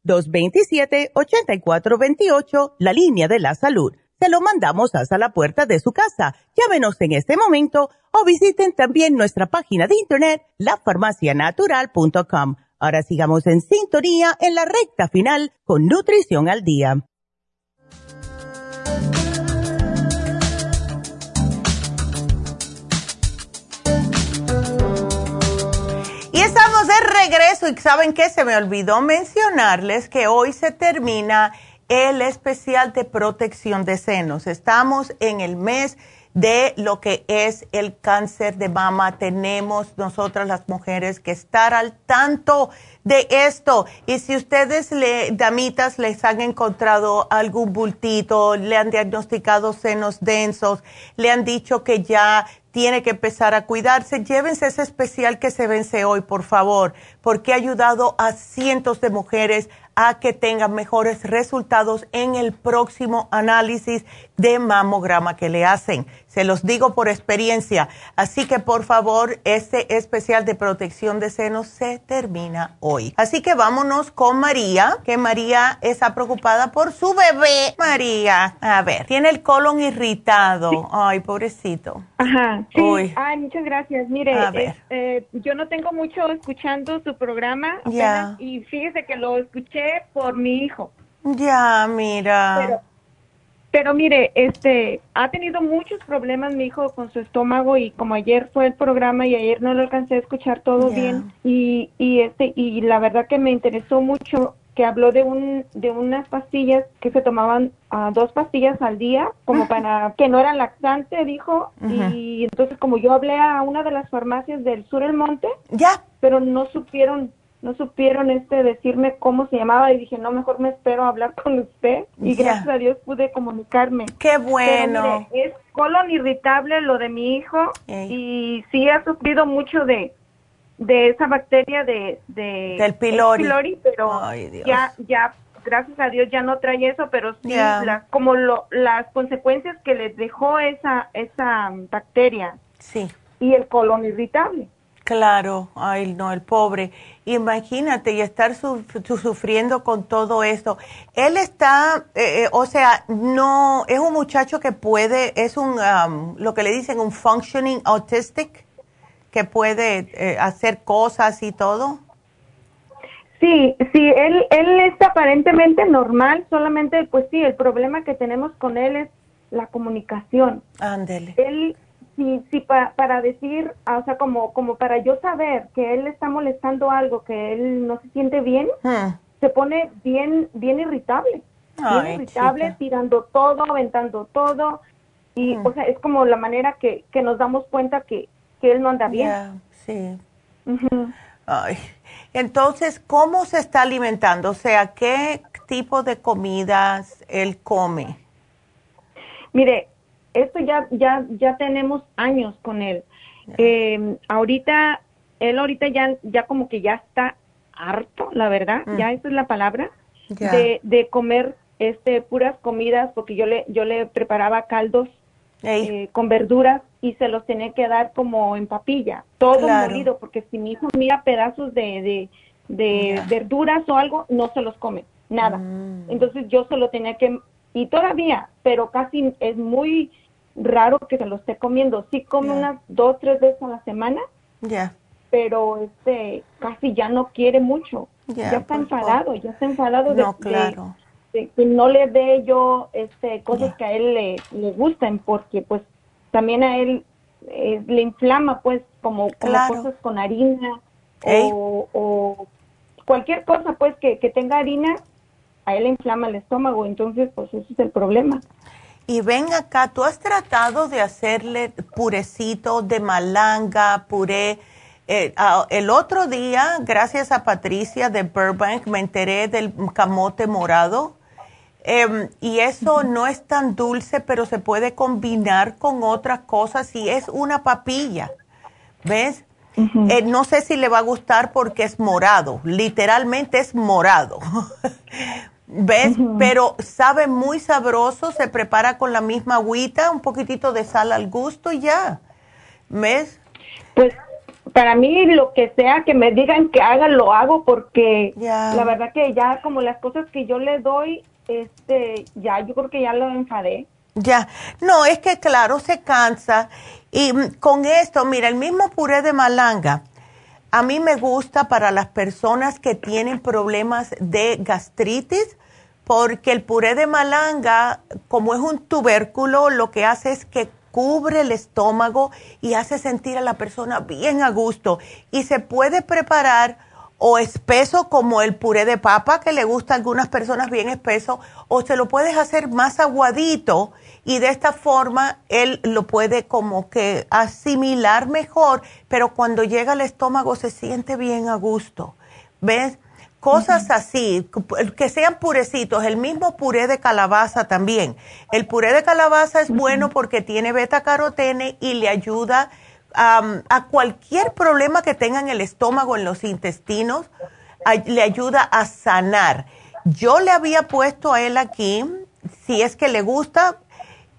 1-800-227-8428, la línea de la salud se lo mandamos hasta la puerta de su casa. Llámenos en este momento o visiten también nuestra página de internet, lafarmacianatural.com. Ahora sigamos en sintonía en la recta final con Nutrición al Día. Y estamos de regreso y saben que se me olvidó mencionarles que hoy se termina el especial de protección de senos. Estamos en el mes de lo que es el cáncer de mama. Tenemos nosotras las mujeres que estar al tanto de esto. Y si ustedes, le, damitas, les han encontrado algún bultito, le han diagnosticado senos densos, le han dicho que ya tiene que empezar a cuidarse, llévense ese especial que se vence hoy, por favor, porque ha ayudado a cientos de mujeres a que tengan mejores resultados en el próximo análisis de mamograma que le hacen. Se los digo por experiencia. Así que por favor, este especial de protección de senos se termina hoy. Así que vámonos con María, que María está preocupada por su bebé. María, a ver, tiene el colon irritado. Ay, pobrecito. Ajá, sí. Ay, muchas gracias. Mire, eh, yo no tengo mucho escuchando su programa ya. y fíjese que lo escuché por mi hijo. Ya, mira. Pero mire, este, ha tenido muchos problemas mi hijo con su estómago y como ayer fue el programa y ayer no lo alcancé a escuchar todo bien y, y este y la verdad que me interesó mucho que habló de un de unas pastillas que se tomaban uh, dos pastillas al día como para que no eran laxante dijo y entonces como yo hablé a una de las farmacias del sur del monte ya. pero no supieron no supieron este decirme cómo se llamaba y dije, no, mejor me espero a hablar con usted y gracias a Dios pude comunicarme. Qué bueno. es colon irritable lo de mi hijo y sí ha sufrido mucho de de esa bacteria de, de del pylori, pero ya ya gracias a Dios ya no trae eso, pero sí como lo, las consecuencias que le dejó esa esa bacteria. Sí. Y el colon irritable. Claro, ay no, el pobre. Imagínate y estar sufriendo con todo esto. Él está, eh, eh, o sea, no, es un muchacho que puede, es un, um, lo que le dicen un functioning autistic, que puede eh, hacer cosas y todo. Sí, sí, él, él es aparentemente normal, solamente, pues sí, el problema que tenemos con él es la comunicación. Ándele. Él sí, sí, para decir, ah, o sea, como, como para yo saber que él está molestando algo, que él no se siente bien, hmm. se pone bien, bien irritable. bien irritable, tirando todo, aventando todo. Y, hmm. o sea, es como la manera que, que nos damos cuenta que, que él no anda bien. sí. Ay. Entonces, ¿cómo se está alimentando? O sea, ¿qué tipo de comidas él come? Mire, esto ya, ya, ya tenemos años con él. Eh, ahorita, él ahorita ya, ya como que ya está harto, la verdad, mm. ya esa es la palabra, de, de comer este puras comidas, porque yo le, yo le preparaba caldos eh, con verduras y se los tenía que dar como en papilla, todo molido, porque si mi hijo mira pedazos de, de, verduras o algo, no se los come, nada. Mm. Entonces yo se lo tenía que y todavía, pero casi es muy raro que se lo esté comiendo. Sí come unas dos, tres veces a la semana. Ya. Pero este, casi ya no quiere mucho. ya está enfadado, ya está enfadado de, claro. que no le dé yo este, cosas que a él le, le gusten, porque pues también a él eh, le inflama pues como, cosas con harina o, o, cualquier cosa pues que, que tenga harina a él le inflama el estómago, entonces pues ese es el problema. Y ven acá, tú has tratado de hacerle purecito de malanga, puré. Eh, el otro día, gracias a Patricia de Burbank, me enteré del camote morado. Em, y eso no es tan dulce, pero se puede combinar con otras cosas y es una papilla. ¿Ves? Eh, no sé si le va a gustar porque es morado, literalmente es morado. ¿Ves? Pero sabe muy sabroso, se prepara con la misma agüita, un poquitito de sal al gusto y ya. ¿Ves? Pues para mí lo que sea que me digan que haga, lo hago porque la verdad que ya como las cosas que yo le doy, este, ya yo creo que ya lo enfadé. Ya, no, es que claro, se cansa. Y mm, con esto, mira, el mismo puré de malanga, a mí me gusta para las personas que tienen problemas de gastritis, porque el puré de malanga, como es un tubérculo, lo que hace es que cubre el estómago y hace sentir a la persona bien a gusto. Y se puede preparar o espeso como el puré de papa, que le gusta a algunas personas bien espeso, o se lo puedes hacer más aguadito y de esta forma él lo puede como que asimilar mejor, pero cuando llega al estómago se siente bien a gusto. ¿Ves? Cosas así, que sean purecitos, el mismo puré de calabaza también. El puré de calabaza es bueno porque tiene beta carotene y le ayuda a cualquier problema que tenga en el estómago, en los intestinos, le ayuda a sanar. Yo le había puesto a él aquí, si es que le gusta,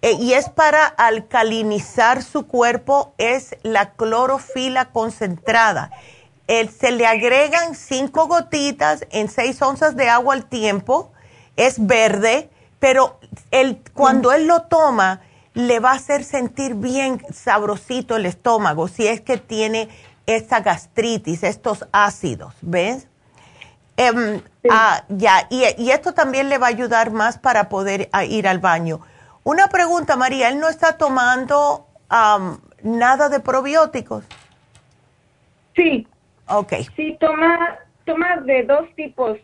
eh, y es para alcalinizar su cuerpo, es la clorofila concentrada se le agregan cinco gotitas en seis onzas de agua al tiempo, es verde, pero el, cuando él lo toma, le va a hacer sentir bien sabrosito el estómago, si es que tiene esta gastritis, estos ácidos, ¿ves? Em, ah, ya, y, esto también le va a ayudar más para poder ir al baño. Una pregunta, María, ¿él no está tomando nada de probióticos? Sí, Ok. Sí, toma, toma de dos tipos.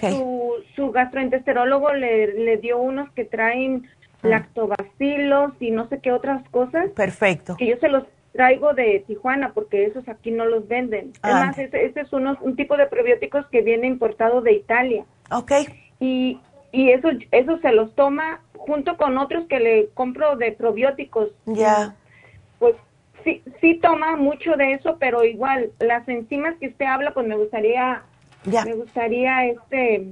su, su gastroenterólogo le, le dio unos que traen mm. lactobacilos y no sé qué otras cosas. Perfecto. Que yo se los traigo de Tijuana porque esos aquí no los venden. Además, ese, ese, es uno, un tipo de probióticos que viene importado de Italia. Ok. Y, y eso, eso se los toma junto con otros que le compro de probióticos. Ya. Pues sí, sí toma mucho de eso, pero igual las enzimas que usted habla, pues me gustaría, me gustaría este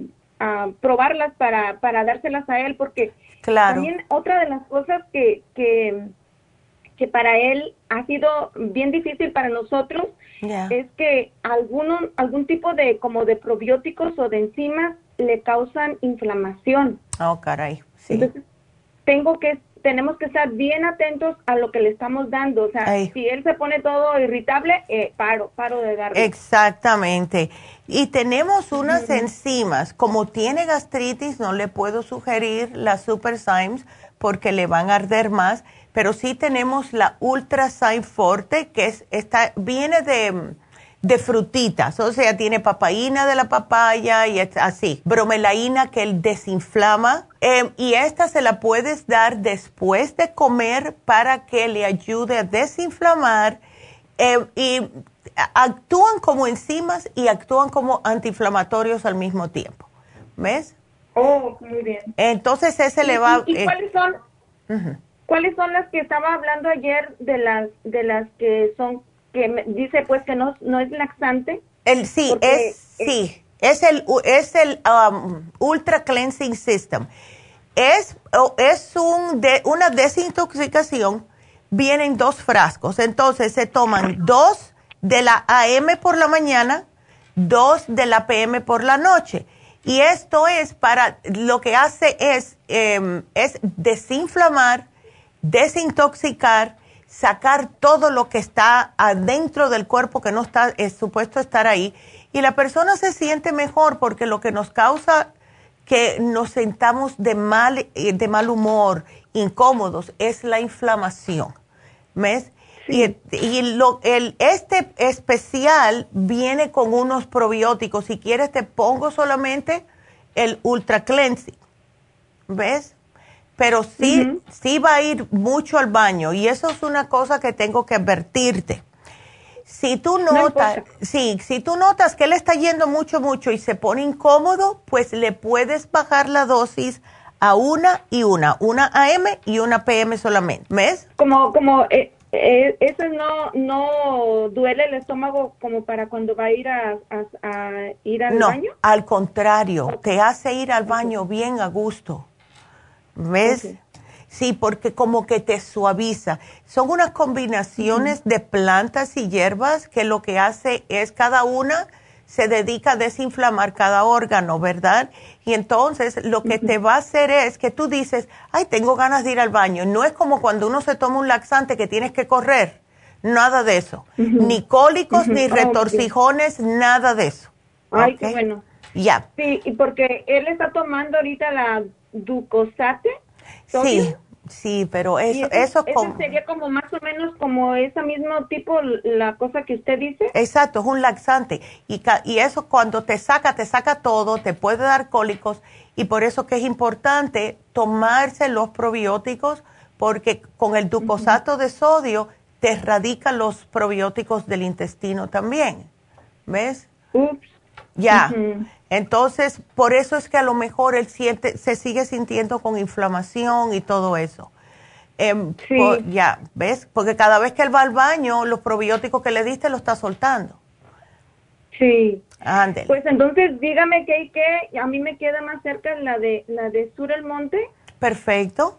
probarlas para, para dárselas a él, porque también otra de las cosas que, que, que para él ha sido bien difícil para nosotros es que alguno, algún tipo de como de probióticos o de enzimas le causan inflamación. Oh, caray. Entonces, tengo que tenemos que estar bien atentos a lo que le estamos dando. O sea, si él se pone todo irritable, eh, paro, paro de darle. Exactamente. Y tenemos unas enzimas, como tiene gastritis, no le puedo sugerir las Super Symes porque le van a arder más, pero sí tenemos la Ultra Syme Forte, que es, está, viene de de frutitas, o sea, tiene papaína de la papaya y así, bromelaína que él desinflama em, y esta se la puedes dar después de comer para que le ayude a desinflamar em, y actúan como enzimas y actúan como antiinflamatorios al mismo tiempo, ¿ves? Oh, muy bien. Entonces ese le va... ¿Y, eh, cuáles son? ¿Cuáles son las que estaba hablando ayer de las de las que son que dice pues que no, no es laxante. El, sí, es, sí, es el, es el um, Ultra Cleansing System. Es, es un de, una desintoxicación, vienen dos frascos, entonces se toman dos de la AM por la mañana, dos de la PM por la noche. Y esto es para, lo que hace es, em, es desinflamar, desintoxicar sacar todo lo que está adentro del cuerpo que no está es supuesto estar ahí y la persona se siente mejor porque lo que nos causa que nos sentamos de mal eh, de mal humor, incómodos es la inflamación. ¿Ves? Y, lo, el, este especial viene con unos probióticos. Si quieres te pongo solamente el Ultra Cleansing. ¿Ves? Pero sí, sí va a ir mucho al baño y eso es una cosa que tengo que advertirte. Si tú notas, sí, si tú notas que él está yendo mucho, mucho y se pone incómodo, pues le puedes bajar la dosis a una y una, una AM y una PM solamente, ¿ves? Como, como, eh, eh, eso no, no duele el estómago como para cuando va a ir a, ir al baño. No, al contrario, te hace ir al baño bien a gusto. ¿Ves? Sí, porque como que te suaviza. Son unas combinaciones de plantas y hierbas que lo que hace es cada una se dedica a desinflamar cada órgano, ¿verdad? Y entonces lo que te va a hacer es que tú dices, ay, tengo ganas de ir al baño. No es como cuando uno se toma un laxante que tienes que correr, nada de eso. Ni cólicos, ni retorcijones, nada de eso. Ay, qué bueno. Ya. Sí, y porque él está tomando ahorita la ducosate. Sí, sí, pero eso, eso, como... sería como más o menos como ese mismo tipo la cosa que usted dice. Exacto, es un laxante. Y, y eso cuando te saca, te saca todo, te puede dar cólicos. Y por eso que es importante tomarse los probióticos, porque con el ducosato de sodio te erradica los probióticos del intestino también. ¿Ves? Ups. Ya. Entonces, por eso es que a lo mejor él siente, se sigue sintiendo con inflamación y todo eso. Em, sí. ya, ¿ves? Porque cada vez que él va al baño, los probióticos que le diste lo está soltando. Sí. Ándale. Pues entonces dígame qué y qué, a mí me queda más cerca la de la de Sur el Monte. Perfecto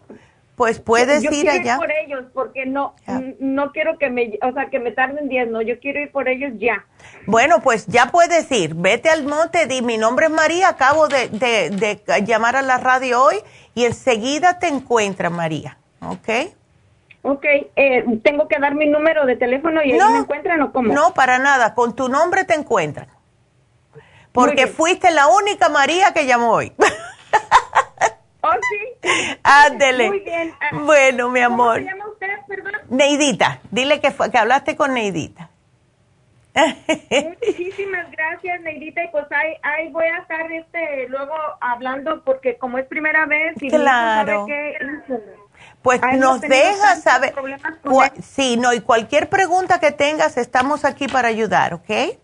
pues puedes ir allá. Ir por ellos porque no no quiero que me, o sea, que me tarden 10, no, yo quiero ir por ellos ya. Bueno, pues ya puedes ir. Vete al monte, di, mi nombre es María, acabo de, de, llamar a la radio hoy y enseguida te encuentra María, ¿ok? Ok, eh, ¿tengo que dar mi número de teléfono y no, me encuentran o cómo? No, para nada, con tu nombre te encuentran. Porque fuiste la única María que llamó hoy. Oh, sí. Ándele. Muy bien. Ah, bueno, mi amor. ¿Cómo se llama usted, perdón? Neidita. Dile que, fue, que hablaste con Neidita. Muchísimas gracias, Neidita. Y pues ahí, ahí voy a estar este, luego hablando porque como es primera vez y claro. pues nos dejas saber. Sí, no, y cualquier pregunta que tengas, estamos aquí para ayudar, ¿ok?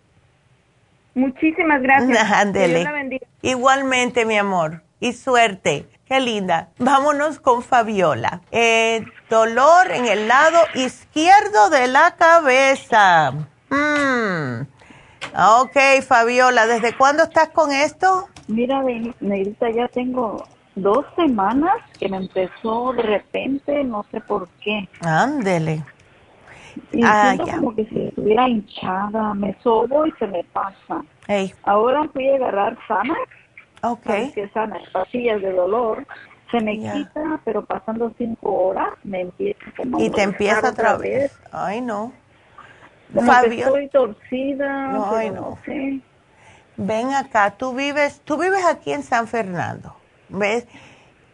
Muchísimas gracias. Ándele. Igualmente, mi amor. Y suerte. Qué linda. Vámonos con Fabiola. Eh, dolor en el lado izquierdo de la cabeza. Mm. Ok, Fabiola, ¿desde cuándo estás con esto? Mira, Negrita, ya tengo dos semanas que me empezó de repente, no sé por qué. Ándele. Y ah, como que si estuviera hinchada, me sobo y se me pasa. Ahora fui a agarrar sana Okay. Que sana, pastillas de dolor. Se me quita, pero pasando cinco horas me empieza a Y te empieza otra vez. Ay, no. Fabio. estoy torcida. Ay, no. sé. Ven acá, tú vives, tú vives aquí en San Fernando. ¿Ves?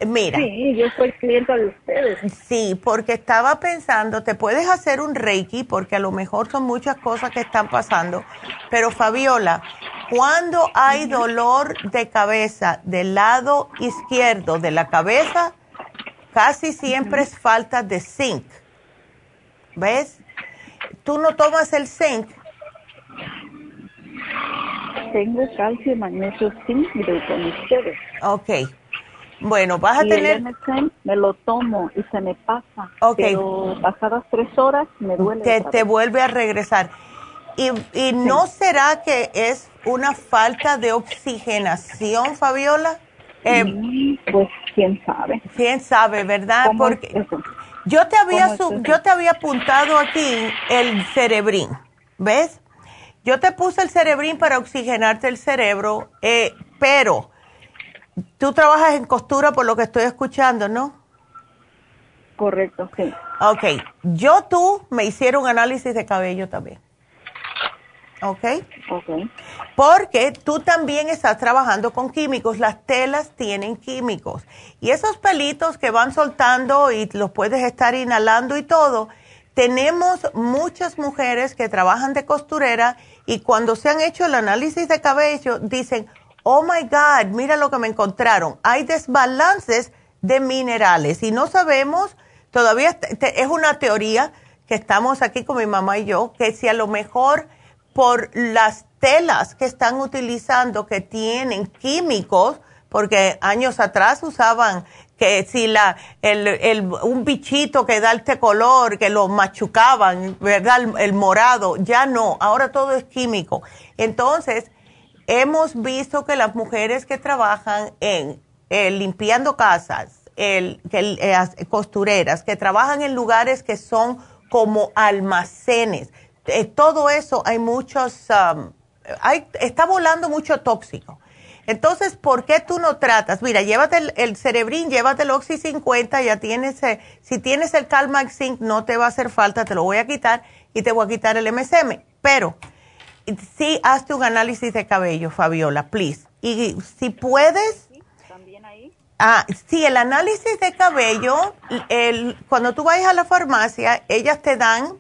Mira. Sí, yo soy clienta de ustedes. Sí, porque estaba pensando, te puedes hacer un Reiki, porque a lo mejor son muchas cosas que están pasando. Pero Fabiola, cuando hay dolor de cabeza del lado izquierdo de la cabeza, casi siempre es falta de zinc. ¿Ves? ¿Tú no tomas el zinc? Tengo calcio, magnesio, zinc y con ustedes. Ok. Bueno, vas a tener... El me lo tomo y se me pasa. Ok. Pero pasadas tres horas me duele. Te, te vuelve a regresar. ¿Y, y no será que es una falta de oxigenación, Fabiola? Eh, pues quién sabe. Quién sabe, ¿verdad? Porque yo te había yo te había apuntado aquí el cerebrín, ¿ves? Yo te puse el cerebrín para oxigenarte el cerebro, eh, pero tú trabajas en costura por lo que estoy escuchando, ¿no? Correcto, sí. Ok, yo tú me hicieron análisis de cabello también. ¿Ok? Ok. Porque tú también estás trabajando con químicos, las telas tienen químicos. Y esos pelitos que van soltando y los puedes estar inhalando y todo, tenemos muchas mujeres que trabajan de costurera y cuando se han hecho el análisis de cabello dicen, oh my God, mira lo que me encontraron. Hay desbalances de minerales y no sabemos, todavía es una teoría que estamos aquí con mi mamá y yo, que si a lo mejor por las telas que están utilizando que tienen químicos, porque años atrás usaban que si la, el, el, un bichito que da este color, que lo machucaban, ¿verdad? El, morado, ya no, ahora todo es químico. Entonces, hemos visto que las mujeres que trabajan en limpiando casas, el, eh, costureras, que trabajan en lugares que son como almacenes, eh, todo eso hay muchos um, hay, está volando mucho tóxico. Entonces, ¿por qué tú no tratas? Mira, llévate el, el cerebrín, llévate el Oxy 50, ya tienes, eh, si tienes el Calmax Zinc, no te va a hacer falta, te lo voy a quitar y te voy a quitar el MSM. Pero, sí, hazte un análisis de cabello, Fabiola, please. Y si puedes... ¿También ahí? Ah, sí, el análisis de cabello, el, cuando tú vayas a la farmacia, ellas te dan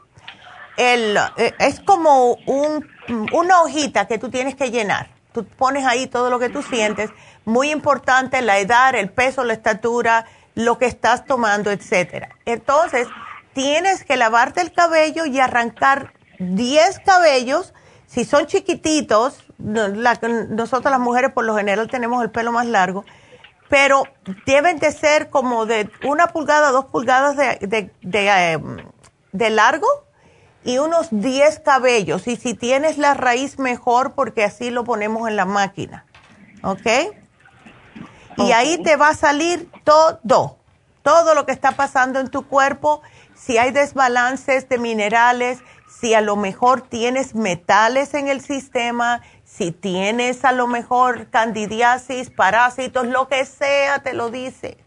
el, eh, es como un, una hojita que tú tienes que llenar Tú pones ahí todo lo que tú sientes. Muy importante la edad, el peso, la estatura, lo que estás tomando, etcétera. Entonces, tienes que lavarte el cabello y arrancar 10 cabellos. Si son chiquititos, nosotros las mujeres por lo general tenemos el pelo más largo, pero deben de ser como de una pulgada, dos pulgadas de, de, de largo y unos 10 cabellos. Y si tienes la raíz, mejor porque así lo ponemos en la máquina. ¿Ok? Y ahí te va a salir todo, todo lo que está pasando en tu cuerpo, si hay desbalances de minerales, si a lo mejor tienes metales en el sistema, si tienes a lo mejor candidiasis, parásitos, lo que sea, te lo dice.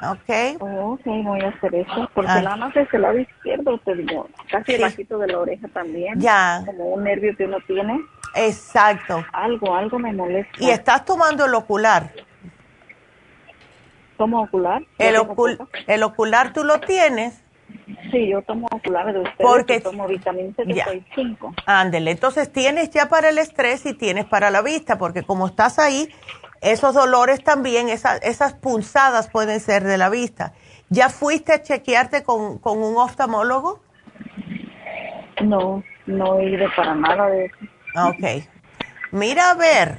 Ok. Ok, voy a hacer eso. Porque ah. nada más es el lado izquierdo, te digo, casi el bajito de la oreja también. Ya. Como un nervio que uno tiene. Exacto. Algo, algo me molesta. ¿Y estás tomando el ocular? ¿Tomo ocular? El, el ocular tú lo tienes. Sí, yo tomo ocular de ustedes. Porque tomo vitamina C de 5. Ándele, entonces tienes ya para el estrés y tienes para la vista, porque como estás ahí, esos dolores también, esas, esas punzadas pueden ser de la vista. ¿Ya fuiste a chequearte con, un oftalmólogo? No, no he ido para nada de eso. Ok. Mira a ver,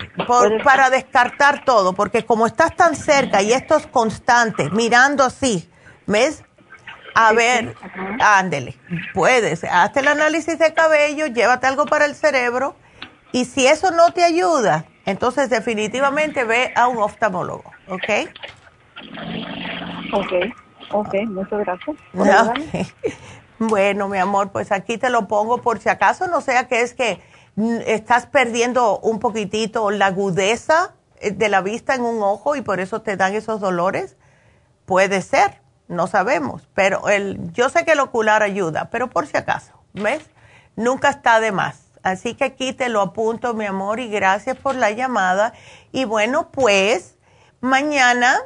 para descartar todo, porque como estás tan cerca y esto es constante, mirando así, ¿ves? A ver, ándele, puedes, hazte el análisis de cabello, llévate algo para el cerebro y si eso no te ayuda, entonces, definitivamente ve a un oftalmólogo, ¿ok? Ok, ok, muchas gracias. Bueno, mi amor, pues aquí te lo pongo por si acaso, no sea que es que mm, estás perdiendo un poquitito la agudeza eh, de la vista en un ojo y por eso te dan esos dolores. Puede ser, no sabemos, pero el, yo sé que el ocular ayuda, pero por si acaso, ¿ves? Nunca está de más. Así que aquí te lo apunto, mi amor, y gracias por la llamada. Y bueno, pues mañana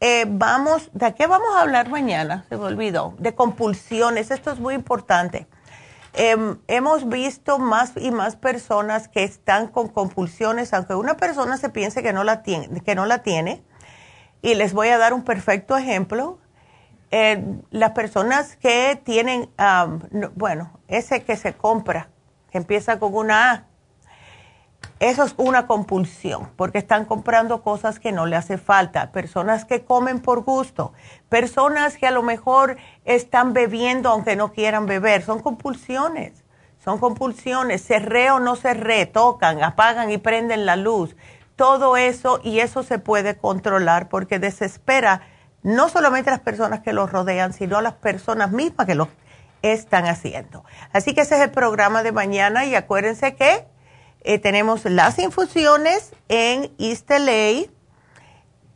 eh, vamos, ¿de qué vamos a hablar mañana? Se me olvidó, de compulsiones, esto es muy importante. Em, hemos visto más y más personas que están con compulsiones, aunque una persona se piense que no la tiene, que no la tiene. Y les voy a dar un perfecto ejemplo. Eh, las personas que tienen, bueno, ese que se compra empieza con una A, eso es una compulsión, porque están comprando cosas que no le hace falta. Personas que comen por gusto, personas que a lo mejor están bebiendo aunque no quieran beber, son compulsiones. Son compulsiones, se re o no se re, tocan, apagan y prenden la luz. Todo eso y eso se puede controlar porque desespera no solamente a las personas que los rodean, sino a las personas mismas que los están haciendo. Así que ese es el programa de mañana y acuérdense que eh, tenemos las infusiones en East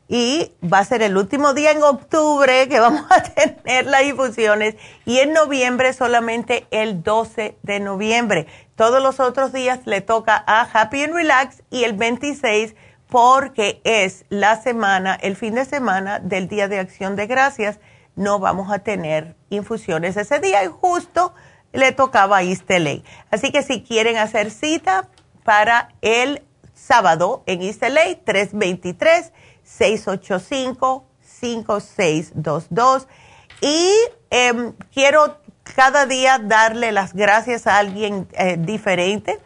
y va a ser el último día en octubre que vamos a tener las infusiones y en noviembre solamente el 12 de noviembre. Todos los otros días le toca a Happy and Relax y el 26 porque es la semana, el fin de semana del Día de Acción de Gracias no vamos a tener infusiones ese día y justo le tocaba a Isteley. Así que si quieren hacer cita para el sábado en Isteley, 323-685-5622. Y em, quiero cada día darle las gracias a alguien eh, diferente.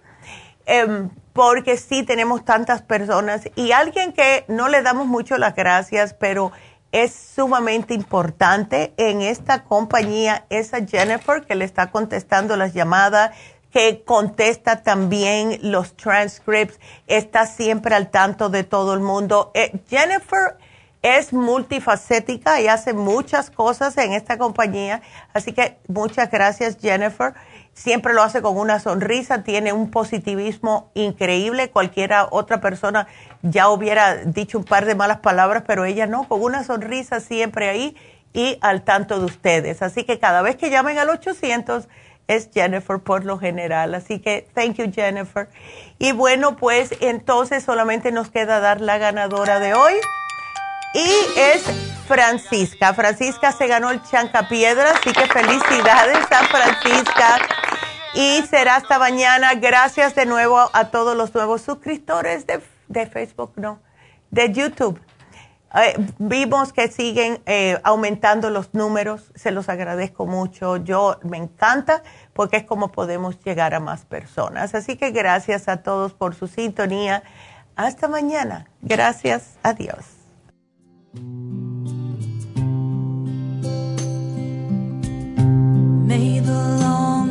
Em, porque sí tenemos tantas personas y alguien que no le damos mucho las gracias, pero es sumamente importante en esta compañía, esa Jennifer que le está contestando las llamadas, que contesta también los transcripts, está siempre al tanto de todo el mundo. Eh, Jennifer es multifacética y hace muchas cosas en esta compañía, así que muchas gracias Jennifer. Siempre lo hace con una sonrisa, tiene un positivismo increíble. Cualquiera otra persona ya hubiera dicho un par de malas palabras, pero ella no, con una sonrisa siempre ahí y al tanto de ustedes. Así que cada vez que llamen al 800 es Jennifer por lo general. Así que thank you Jennifer. Y bueno, pues entonces solamente nos queda dar la ganadora de hoy y es Francisca. Francisca se ganó el Chancapiedra, así que felicidades a Francisca. Y será hasta mañana. Gracias de nuevo a todos los nuevos suscriptores de, Facebook, no, de YouTube. Eh, vimos que siguen eh, aumentando los números, se los agradezco mucho. Yo me encanta porque es como podemos llegar a más personas. Así que gracias a todos por su sintonía. Hasta mañana. Gracias. Adiós. May the